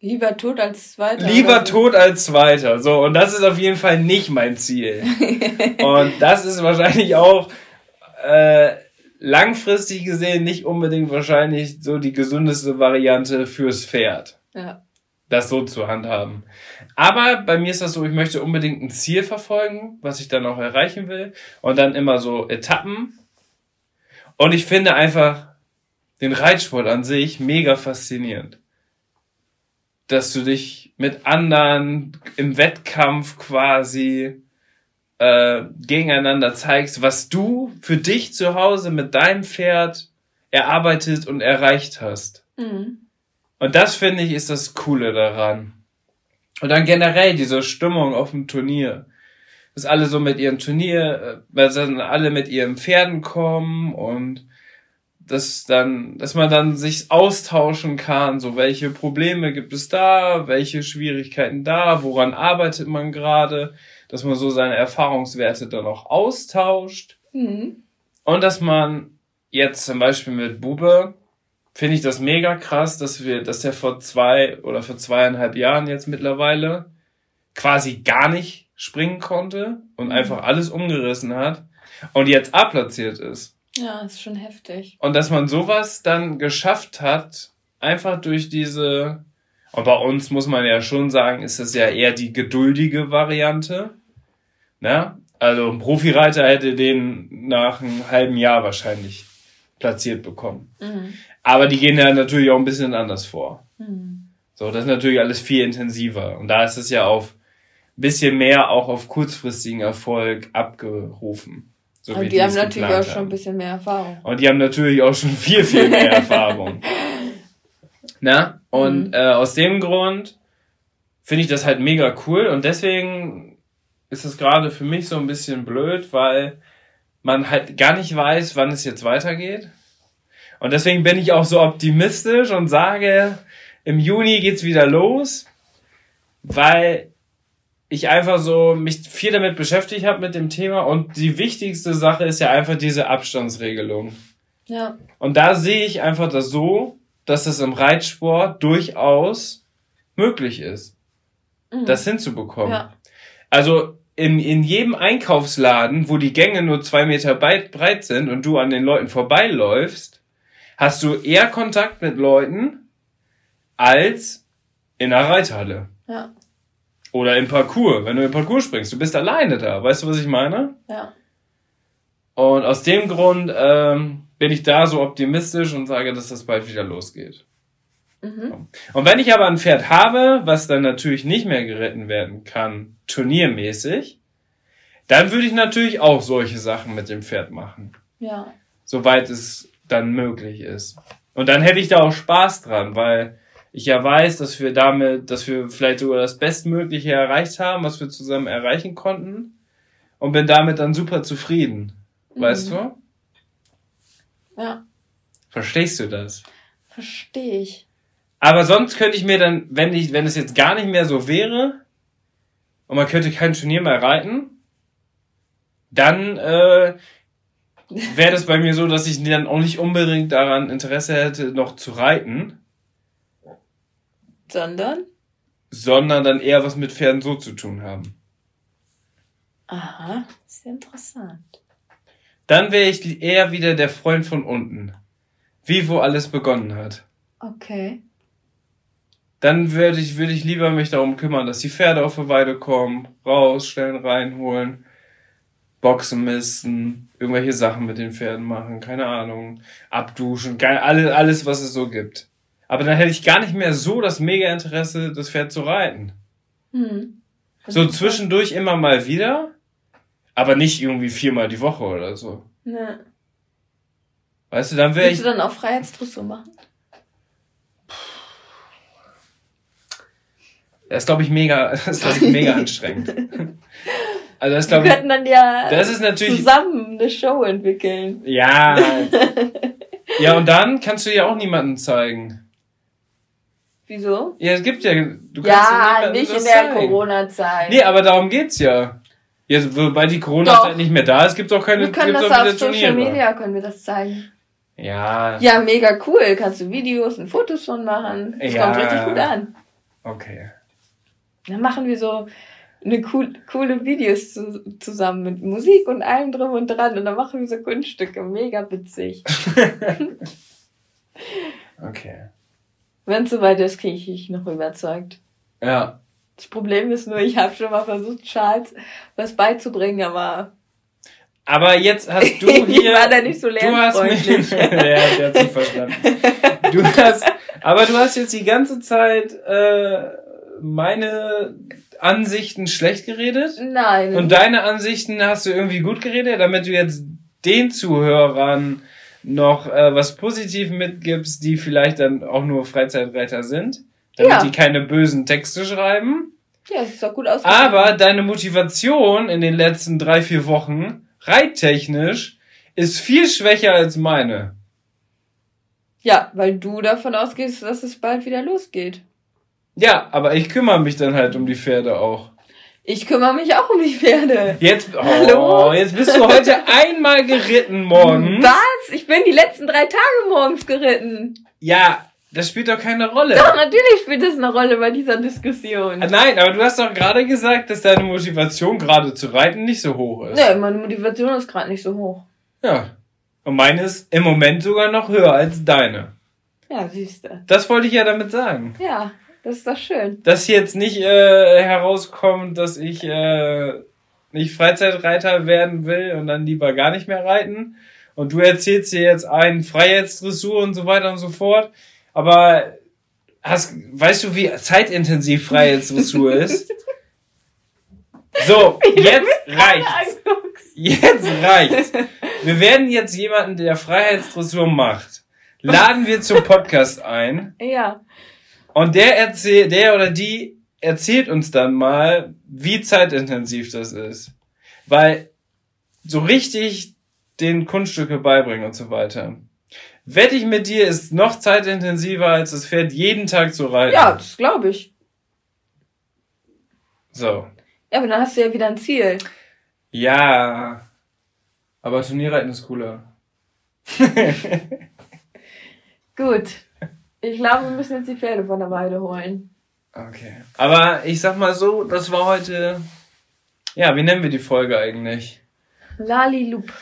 Lieber tot als Zweiter. Lieber tot als Zweiter. So, und das ist auf jeden Fall nicht mein Ziel. (laughs) und das ist wahrscheinlich auch äh, langfristig gesehen nicht unbedingt wahrscheinlich so die gesündeste Variante fürs Pferd. Ja das so zu handhaben. Aber bei mir ist das so, ich möchte unbedingt ein Ziel verfolgen, was ich dann auch erreichen will. Und dann immer so Etappen. Und ich finde einfach den Reitsport an sich mega faszinierend. Dass du dich mit anderen im Wettkampf quasi äh, gegeneinander zeigst, was du für dich zu Hause mit deinem Pferd erarbeitet und erreicht hast. Mhm. Und das finde ich ist das Coole daran. Und dann generell diese Stimmung auf dem Turnier. Dass alle so mit ihrem Turnier, äh, dass dann alle mit ihren Pferden kommen und dass dann, dass man dann sich austauschen kann, so welche Probleme gibt es da, welche Schwierigkeiten da, woran arbeitet man gerade, dass man so seine Erfahrungswerte dann auch austauscht. Mhm. Und dass man jetzt zum Beispiel mit Bube finde ich das mega krass, dass wir, dass der vor zwei oder vor zweieinhalb Jahren jetzt mittlerweile quasi gar nicht springen konnte und mhm. einfach alles umgerissen hat und jetzt abplatziert ist. Ja, ist schon heftig. Und dass man sowas dann geschafft hat, einfach durch diese, und bei uns muss man ja schon sagen, ist das ja eher die geduldige Variante. Ne? Also ein Profireiter hätte den nach einem halben Jahr wahrscheinlich platziert bekommen. Mhm. Aber die gehen ja natürlich auch ein bisschen anders vor. Mhm. So, das ist natürlich alles viel intensiver. Und da ist es ja auf ein bisschen mehr auch auf kurzfristigen Erfolg abgerufen. So Und die haben natürlich auch schon ein bisschen mehr Erfahrung. Und die haben natürlich auch schon viel, viel mehr (laughs) Erfahrung. Na? Und mhm. äh, aus dem Grund finde ich das halt mega cool. Und deswegen ist es gerade für mich so ein bisschen blöd, weil man halt gar nicht weiß, wann es jetzt weitergeht. Und deswegen bin ich auch so optimistisch und sage, im Juni geht's wieder los, weil ich einfach so mich viel damit beschäftigt habe mit dem Thema und die wichtigste Sache ist ja einfach diese Abstandsregelung. Ja. Und da sehe ich einfach das so, dass es im Reitsport durchaus möglich ist, mhm. das hinzubekommen. Ja. Also in, in jedem Einkaufsladen, wo die Gänge nur zwei Meter breit sind und du an den Leuten vorbeiläufst, hast du eher Kontakt mit Leuten als in der Reithalle. Ja. Oder im Parcours, wenn du im Parcours springst. Du bist alleine da. Weißt du, was ich meine? Ja. Und aus dem Grund ähm, bin ich da so optimistisch und sage, dass das bald wieder losgeht. Mhm. Und wenn ich aber ein Pferd habe, was dann natürlich nicht mehr geritten werden kann, turniermäßig, dann würde ich natürlich auch solche Sachen mit dem Pferd machen. Ja. Soweit es dann möglich ist. Und dann hätte ich da auch Spaß dran, weil ich ja weiß, dass wir damit, dass wir vielleicht sogar das Bestmögliche erreicht haben, was wir zusammen erreichen konnten. Und bin damit dann super zufrieden. Mhm. Weißt du? Ja. Verstehst du das? Verstehe ich. Aber sonst könnte ich mir dann, wenn ich, wenn es jetzt gar nicht mehr so wäre und man könnte kein Turnier mehr reiten, dann äh, (laughs) wäre das bei mir so, dass ich dann auch nicht unbedingt daran Interesse hätte, noch zu reiten. Sondern? Sondern dann eher was mit Pferden so zu tun haben. Aha, sehr interessant. Dann wäre ich eher wieder der Freund von unten. Wie wo alles begonnen hat. Okay dann würde ich, würde ich lieber mich darum kümmern, dass die Pferde auf die Weide kommen, rausstellen, reinholen, Boxen misten, irgendwelche Sachen mit den Pferden machen, keine Ahnung, abduschen, alles, alles, was es so gibt. Aber dann hätte ich gar nicht mehr so das mega Interesse, das Pferd zu reiten. Hm. So zwischendurch immer mal wieder, aber nicht irgendwie viermal die Woche oder so. Ne. Weißt du, dann wäre ich. Willst du dann auch Freiheitsdressur machen? Das ist, glaube ich, mega, (laughs) das ist, glaube ich, mega anstrengend. Also das glaube ich. Wir könnten dann ja das ist natürlich, zusammen eine Show entwickeln. Ja. (laughs) ja, und dann kannst du ja auch niemanden zeigen. Wieso? Ja, es gibt ja. Du kannst ja, ja nicht in der Corona-Zeit. Nee, aber darum geht's ja. Jetzt, wobei die Corona-Zeit nicht mehr da ist, gibt's auch keine Wir können das auf Social Media, können wir das zeigen. Ja. Ja, mega cool. Kannst du Videos und Fotos von machen. Das ja. kommt richtig gut an. Okay. Dann machen wir so eine cool, coole Videos zu, zusammen mit Musik und allem drum und dran und dann machen wir so Kunststücke. Mega witzig. (laughs) okay. Wenn es soweit ist, kriege ich dich noch überzeugt. Ja. Das Problem ist nur, ich habe schon mal versucht, Charles was beizubringen, aber. Aber jetzt hast du (laughs) hier. war da nicht so lernfreundlich. Du hast mich, (laughs) ja, der hat sich verstanden. Du hast, aber du hast jetzt die ganze Zeit äh, meine Ansichten schlecht geredet? Nein. Und deine Ansichten hast du irgendwie gut geredet, damit du jetzt den Zuhörern noch äh, was positiv mitgibst, die vielleicht dann auch nur Freizeitreiter sind, damit ja. die keine bösen Texte schreiben. Ja, das ist doch gut aus. Aber deine Motivation in den letzten drei, vier Wochen, reittechnisch, ist viel schwächer als meine. Ja, weil du davon ausgehst, dass es bald wieder losgeht. Ja, aber ich kümmere mich dann halt um die Pferde auch. Ich kümmere mich auch um die Pferde. Jetzt, oh, Hallo? jetzt bist du heute (laughs) einmal geritten morgens. Was? Ich bin die letzten drei Tage morgens geritten. Ja, das spielt doch keine Rolle. Doch, natürlich spielt das eine Rolle bei dieser Diskussion. Ah, nein, aber du hast doch gerade gesagt, dass deine Motivation gerade zu reiten nicht so hoch ist. Nee, meine Motivation ist gerade nicht so hoch. Ja. Und meine ist im Moment sogar noch höher als deine. Ja, siehst du. Das wollte ich ja damit sagen. Ja. Das ist doch schön. Dass jetzt nicht äh, herauskommt, dass ich äh, nicht Freizeitreiter werden will und dann lieber gar nicht mehr reiten. Und du erzählst dir jetzt ein Freiheitsdressur und so weiter und so fort. Aber hast, weißt du, wie zeitintensiv Freiheitsdressur (laughs) ist? So, jetzt reicht's. Jetzt reicht's. Wir werden jetzt jemanden, der Freiheitsdressur macht, laden wir zum Podcast ein. Ja. Und der erzählt, der oder die erzählt uns dann mal, wie zeitintensiv das ist. Weil so richtig den Kunststücke beibringen und so weiter. Wette ich mit dir, ist noch zeitintensiver, als das Pferd jeden Tag zu reiten. Ja, das glaube ich. So. Ja, aber dann hast du ja wieder ein Ziel. Ja. Aber Turnierreiten ist cooler. (laughs) (laughs) Gut. Ich glaube, wir müssen jetzt die Pferde von der Weide holen. Okay. Aber ich sag mal so, das war heute. Ja, wie nennen wir die Folge eigentlich? Lalilup.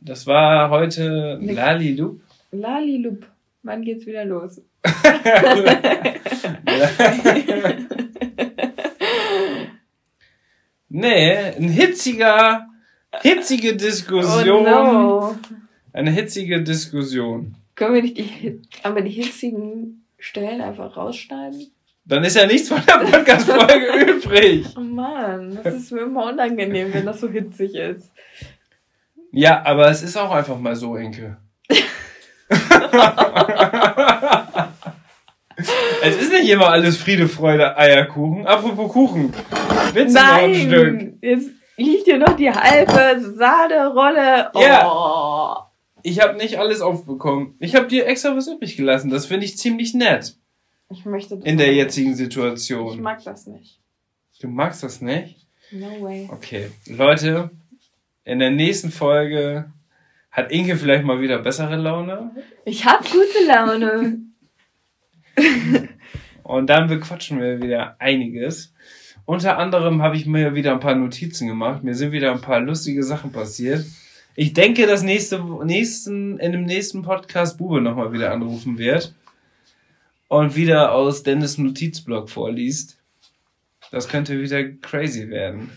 Das war heute Lalilup. Lalilup. Wann geht's wieder los? (laughs) nee, ein hitziger, hitzige Diskussion. Oh no. Eine hitzige Diskussion. Können wir nicht die, aber die hitzigen Stellen einfach rausschneiden? Dann ist ja nichts von der Podcast-Folge (laughs) übrig. Oh Mann, das ist mir immer unangenehm, wenn das so hitzig ist. Ja, aber es ist auch einfach mal so, Enke. (laughs) es ist nicht immer alles Friede, Freude, Eierkuchen. Apropos Kuchen. Willst du Nein, noch ein Stück? Jetzt liegt hier noch die halbe Sahnerolle. Oh. Ja. Ich habe nicht alles aufbekommen. Ich habe dir extra was übrig gelassen. Das finde ich ziemlich nett. Ich möchte das In der jetzigen Situation. Ich mag das nicht. Du magst das nicht? No way. Okay. Leute, in der nächsten Folge hat Inke vielleicht mal wieder bessere Laune. Ich hab gute Laune. (laughs) Und dann bequatschen wir wieder einiges. Unter anderem habe ich mir wieder ein paar Notizen gemacht. Mir sind wieder ein paar lustige Sachen passiert. Ich denke, dass nächste, nächsten, in dem nächsten Podcast Bube nochmal wieder anrufen wird und wieder aus Dennis Notizblock vorliest. Das könnte wieder crazy werden.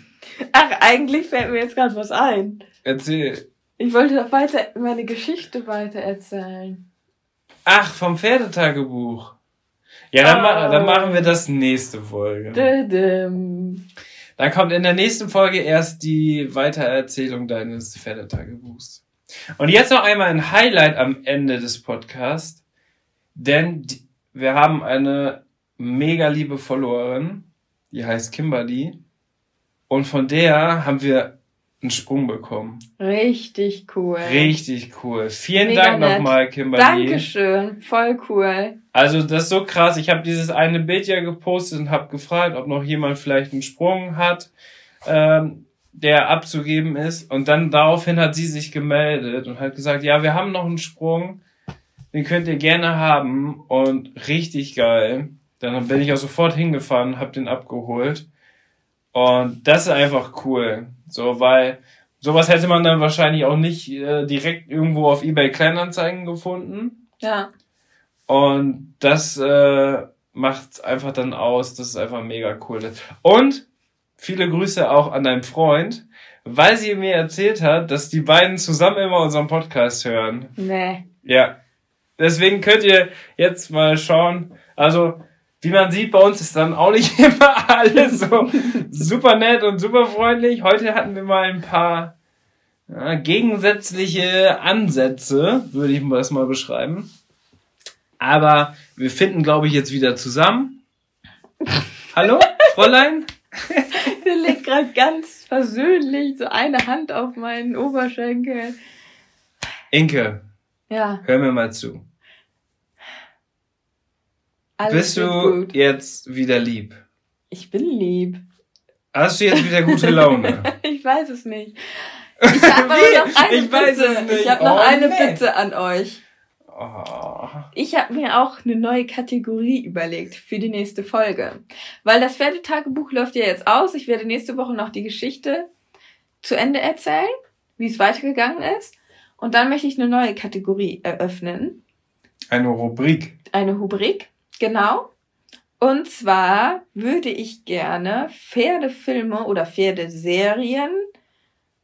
Ach, eigentlich fällt mir jetzt gerade was ein. Erzähl. Ich wollte doch weiter meine Geschichte weiter erzählen. Ach, vom Pferdetagebuch. Ja, dann, oh. ma dann machen wir das nächste Folge. Dödüm. Dann kommt in der nächsten Folge erst die Weitererzählung deines Pferdetagebuchs. Und jetzt noch einmal ein Highlight am Ende des Podcasts, denn wir haben eine mega liebe Followerin, die heißt Kimberly, und von der haben wir einen Sprung bekommen. Richtig cool. Richtig cool. Vielen Mega Dank nochmal, Kimberly. Dankeschön, voll cool. Also das ist so krass. Ich habe dieses eine Bild ja gepostet und habe gefragt, ob noch jemand vielleicht einen Sprung hat, ähm, der abzugeben ist. Und dann daraufhin hat sie sich gemeldet und hat gesagt, ja, wir haben noch einen Sprung, den könnt ihr gerne haben und richtig geil. Dann bin ich auch sofort hingefahren, habe den abgeholt. Und das ist einfach cool. So, weil sowas hätte man dann wahrscheinlich auch nicht äh, direkt irgendwo auf eBay Kleinanzeigen gefunden. Ja. Und das äh, macht einfach dann aus, dass es einfach mega cool ist. Und viele Grüße auch an deinen Freund, weil sie mir erzählt hat, dass die beiden zusammen immer unseren Podcast hören. Nee. Ja. Deswegen könnt ihr jetzt mal schauen. Also, wie man sieht, bei uns ist dann auch nicht (laughs) immer alles so (laughs) super nett und super freundlich. Heute hatten wir mal ein paar ja, gegensätzliche Ansätze, würde ich das mal beschreiben. Aber wir finden, glaube ich, jetzt wieder zusammen. Hallo, Fräulein? (laughs) Der legt gerade ganz versöhnlich so eine Hand auf meinen Oberschenkel. Inke. Ja. Hör mir mal zu. Alles Bist du gut. jetzt wieder lieb? Ich bin lieb. Hast du jetzt wieder gute Laune? (laughs) ich weiß es nicht. (laughs) Ich habe noch eine ich Bitte. Ich habe noch oh, eine nee. Bitte an euch. Oh. Ich habe mir auch eine neue Kategorie überlegt für die nächste Folge. Weil das Pferdetagebuch läuft ja jetzt aus. Ich werde nächste Woche noch die Geschichte zu Ende erzählen, wie es weitergegangen ist. Und dann möchte ich eine neue Kategorie eröffnen. Eine Rubrik. Eine Rubrik. Genau. Und zwar würde ich gerne Pferdefilme oder Pferdeserien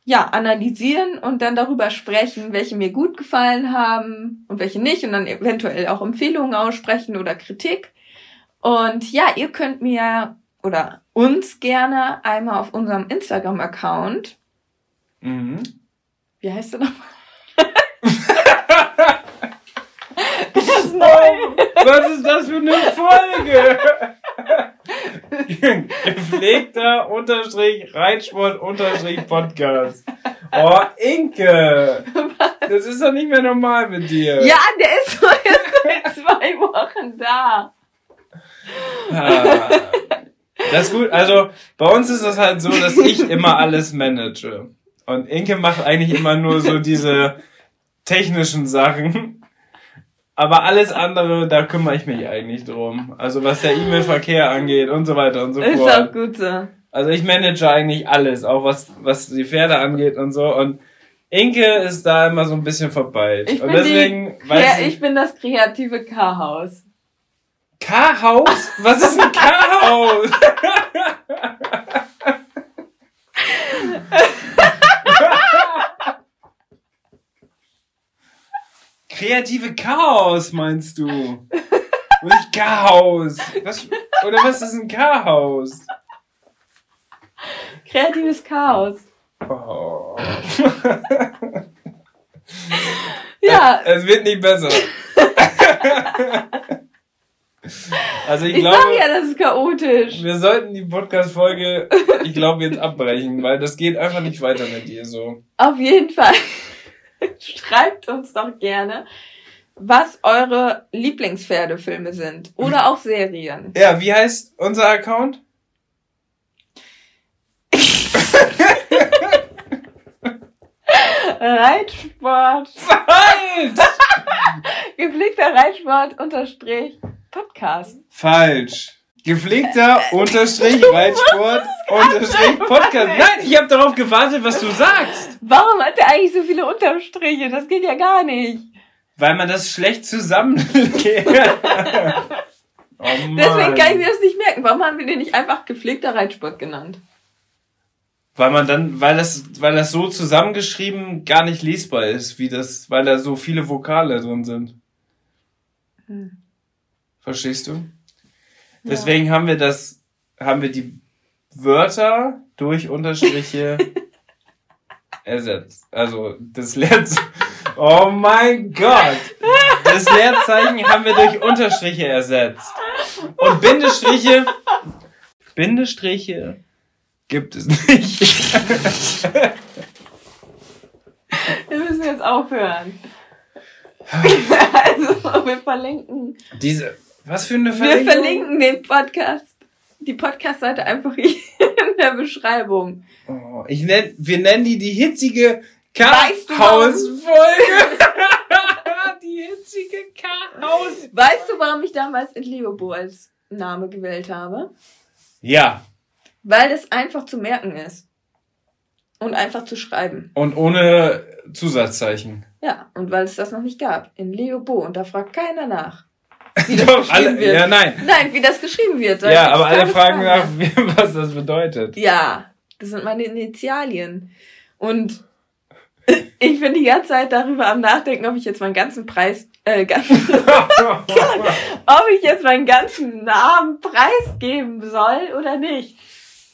ja, analysieren und dann darüber sprechen, welche mir gut gefallen haben und welche nicht und dann eventuell auch Empfehlungen aussprechen oder Kritik. Und ja, ihr könnt mir oder uns gerne einmal auf unserem Instagram-Account. Mhm. Wie heißt der nochmal? (laughs) das neu. Was ist das für eine Folge? (laughs) Gepflegter Unterstrich Reitsport Unterstrich Podcast. Oh, Inke. Das ist doch nicht mehr normal mit dir. Ja, der ist so jetzt seit zwei Wochen da. Ah, das ist gut. Also, bei uns ist das halt so, dass ich immer alles manage. Und Inke macht eigentlich immer nur so diese technischen Sachen. Aber alles andere, da kümmere ich mich eigentlich drum. Also was der E-Mail-Verkehr angeht und so weiter und so fort. Ist auch gut so. Also ich manage eigentlich alles, auch was, was die Pferde angeht und so. Und Inke ist da immer so ein bisschen vorbei. Ich und deswegen, die, ja, ich, ich bin das kreative K-Haus. K-Haus? Was ist ein K-Haus? (laughs) (laughs) Kreative Chaos meinst du? Nicht Chaos. Was, oder was ist ein Chaos? Kreatives Chaos. Oh. ja. Es, es wird nicht besser. Also ich, ich glaube, sag ja, das ist chaotisch. Wir sollten die Podcast-Folge, ich glaube, jetzt abbrechen, weil das geht einfach nicht weiter mit dir so. Auf jeden Fall. Schreibt uns doch gerne, was eure Lieblingspferdefilme sind. Oder auch Serien. Ja, wie heißt unser Account? (laughs) Reitsport. Falsch! (laughs) Gepflegter Reitsport unterstrich Podcast. Falsch. Gepflegter unterstrich (laughs) Reitsport unterstrich Podcast. Nein, ich habe darauf gewartet, was du sagst. Warum hat er eigentlich so viele Unterstriche? Das geht ja gar nicht. Weil man das schlecht zusammenlegt. (laughs) oh Deswegen kann ich mir das nicht merken. Warum haben wir den nicht einfach gepflegter Reitsport genannt? Weil man dann, weil das, weil das so zusammengeschrieben gar nicht lesbar ist, wie das, weil da so viele Vokale drin sind. Hm. Verstehst du? Ja. Deswegen haben wir das, haben wir die Wörter durch Unterstriche (laughs) ersetzt. Also das Leerzeichen. (laughs) Oh mein Gott! Das Leerzeichen haben wir durch Unterstriche ersetzt. Und Bindestriche. Bindestriche gibt es nicht. (laughs) wir müssen jetzt aufhören. also, wir verlinken. Diese. Was für eine Verlinkung? Wir verlinken den Podcast, die Podcast-Seite einfach hier in der Beschreibung. Oh, ich nenn, wir nennen die die hitzige Chaos-Folge. (laughs) die hitzige Chaos. Weißt du, warum ich damals in Leobo als Name gewählt habe? Ja. Weil das einfach zu merken ist. Und einfach zu schreiben. Und ohne Zusatzzeichen. Ja, und weil es das noch nicht gab. In Leobo. Und da fragt keiner nach. Wie das geschrieben alle, wird. Ja, nein. Nein, wie das geschrieben wird. Ja, aber alle fragen nach, (laughs) was das bedeutet. Ja, das sind meine Initialien. Und (laughs) ich bin die ganze Zeit darüber am Nachdenken, ob ich jetzt meinen ganzen Preis, äh, ganzen, (laughs) ob ich jetzt meinen ganzen Namen preisgeben soll oder nicht.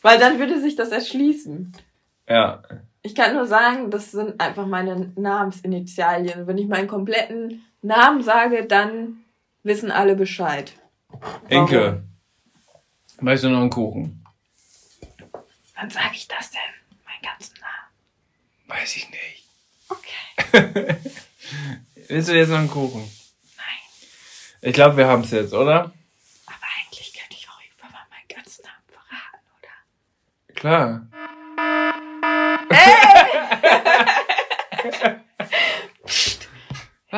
Weil dann würde sich das erschließen. Ja. Ich kann nur sagen, das sind einfach meine Namensinitialien. Wenn ich meinen kompletten Namen sage, dann wissen alle Bescheid. Enke, weißt du noch einen Kuchen? Wann sage ich das denn? Meinen ganzen Namen? Weiß ich nicht. Okay. (laughs) Willst du jetzt noch einen Kuchen? Nein. Ich glaube, wir haben es jetzt, oder? Aber eigentlich könnte ich auch irgendwann mal meinen ganzen Namen verraten, oder? Klar.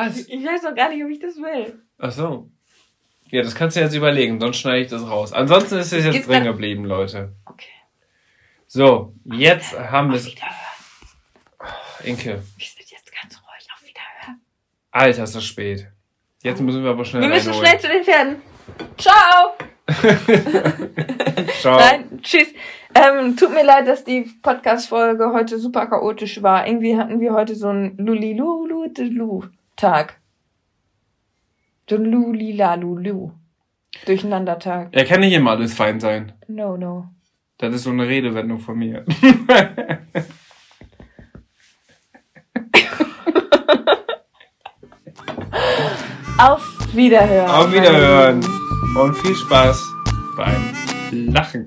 Was? Ich weiß noch gar nicht, ob ich das will. Ach so. Ja, das kannst du jetzt überlegen, sonst schneide ich das raus. Ansonsten ist es jetzt drin geblieben, Leute. Okay. So, jetzt okay. haben wir es. Oh, Inke. Wir sind jetzt ganz ruhig. Auf Wiederhören. Alter, ist das spät. Jetzt müssen wir aber schnell. Wir müssen schnell zu den Pferden. Ciao! (laughs) Ciao. Nein, tschüss. Ähm, tut mir leid, dass die Podcast-Folge heute super chaotisch war. Irgendwie hatten wir heute so einen Lulilulu-Tag. So ein Lu-Lila-Lulu. Durcheinandertag. Er kann nicht immer alles fein sein. No, no. Das ist so eine Redewendung von mir. Auf Wiederhören. Auf Wiederhören. Und viel Spaß beim Lachen.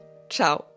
Ciao.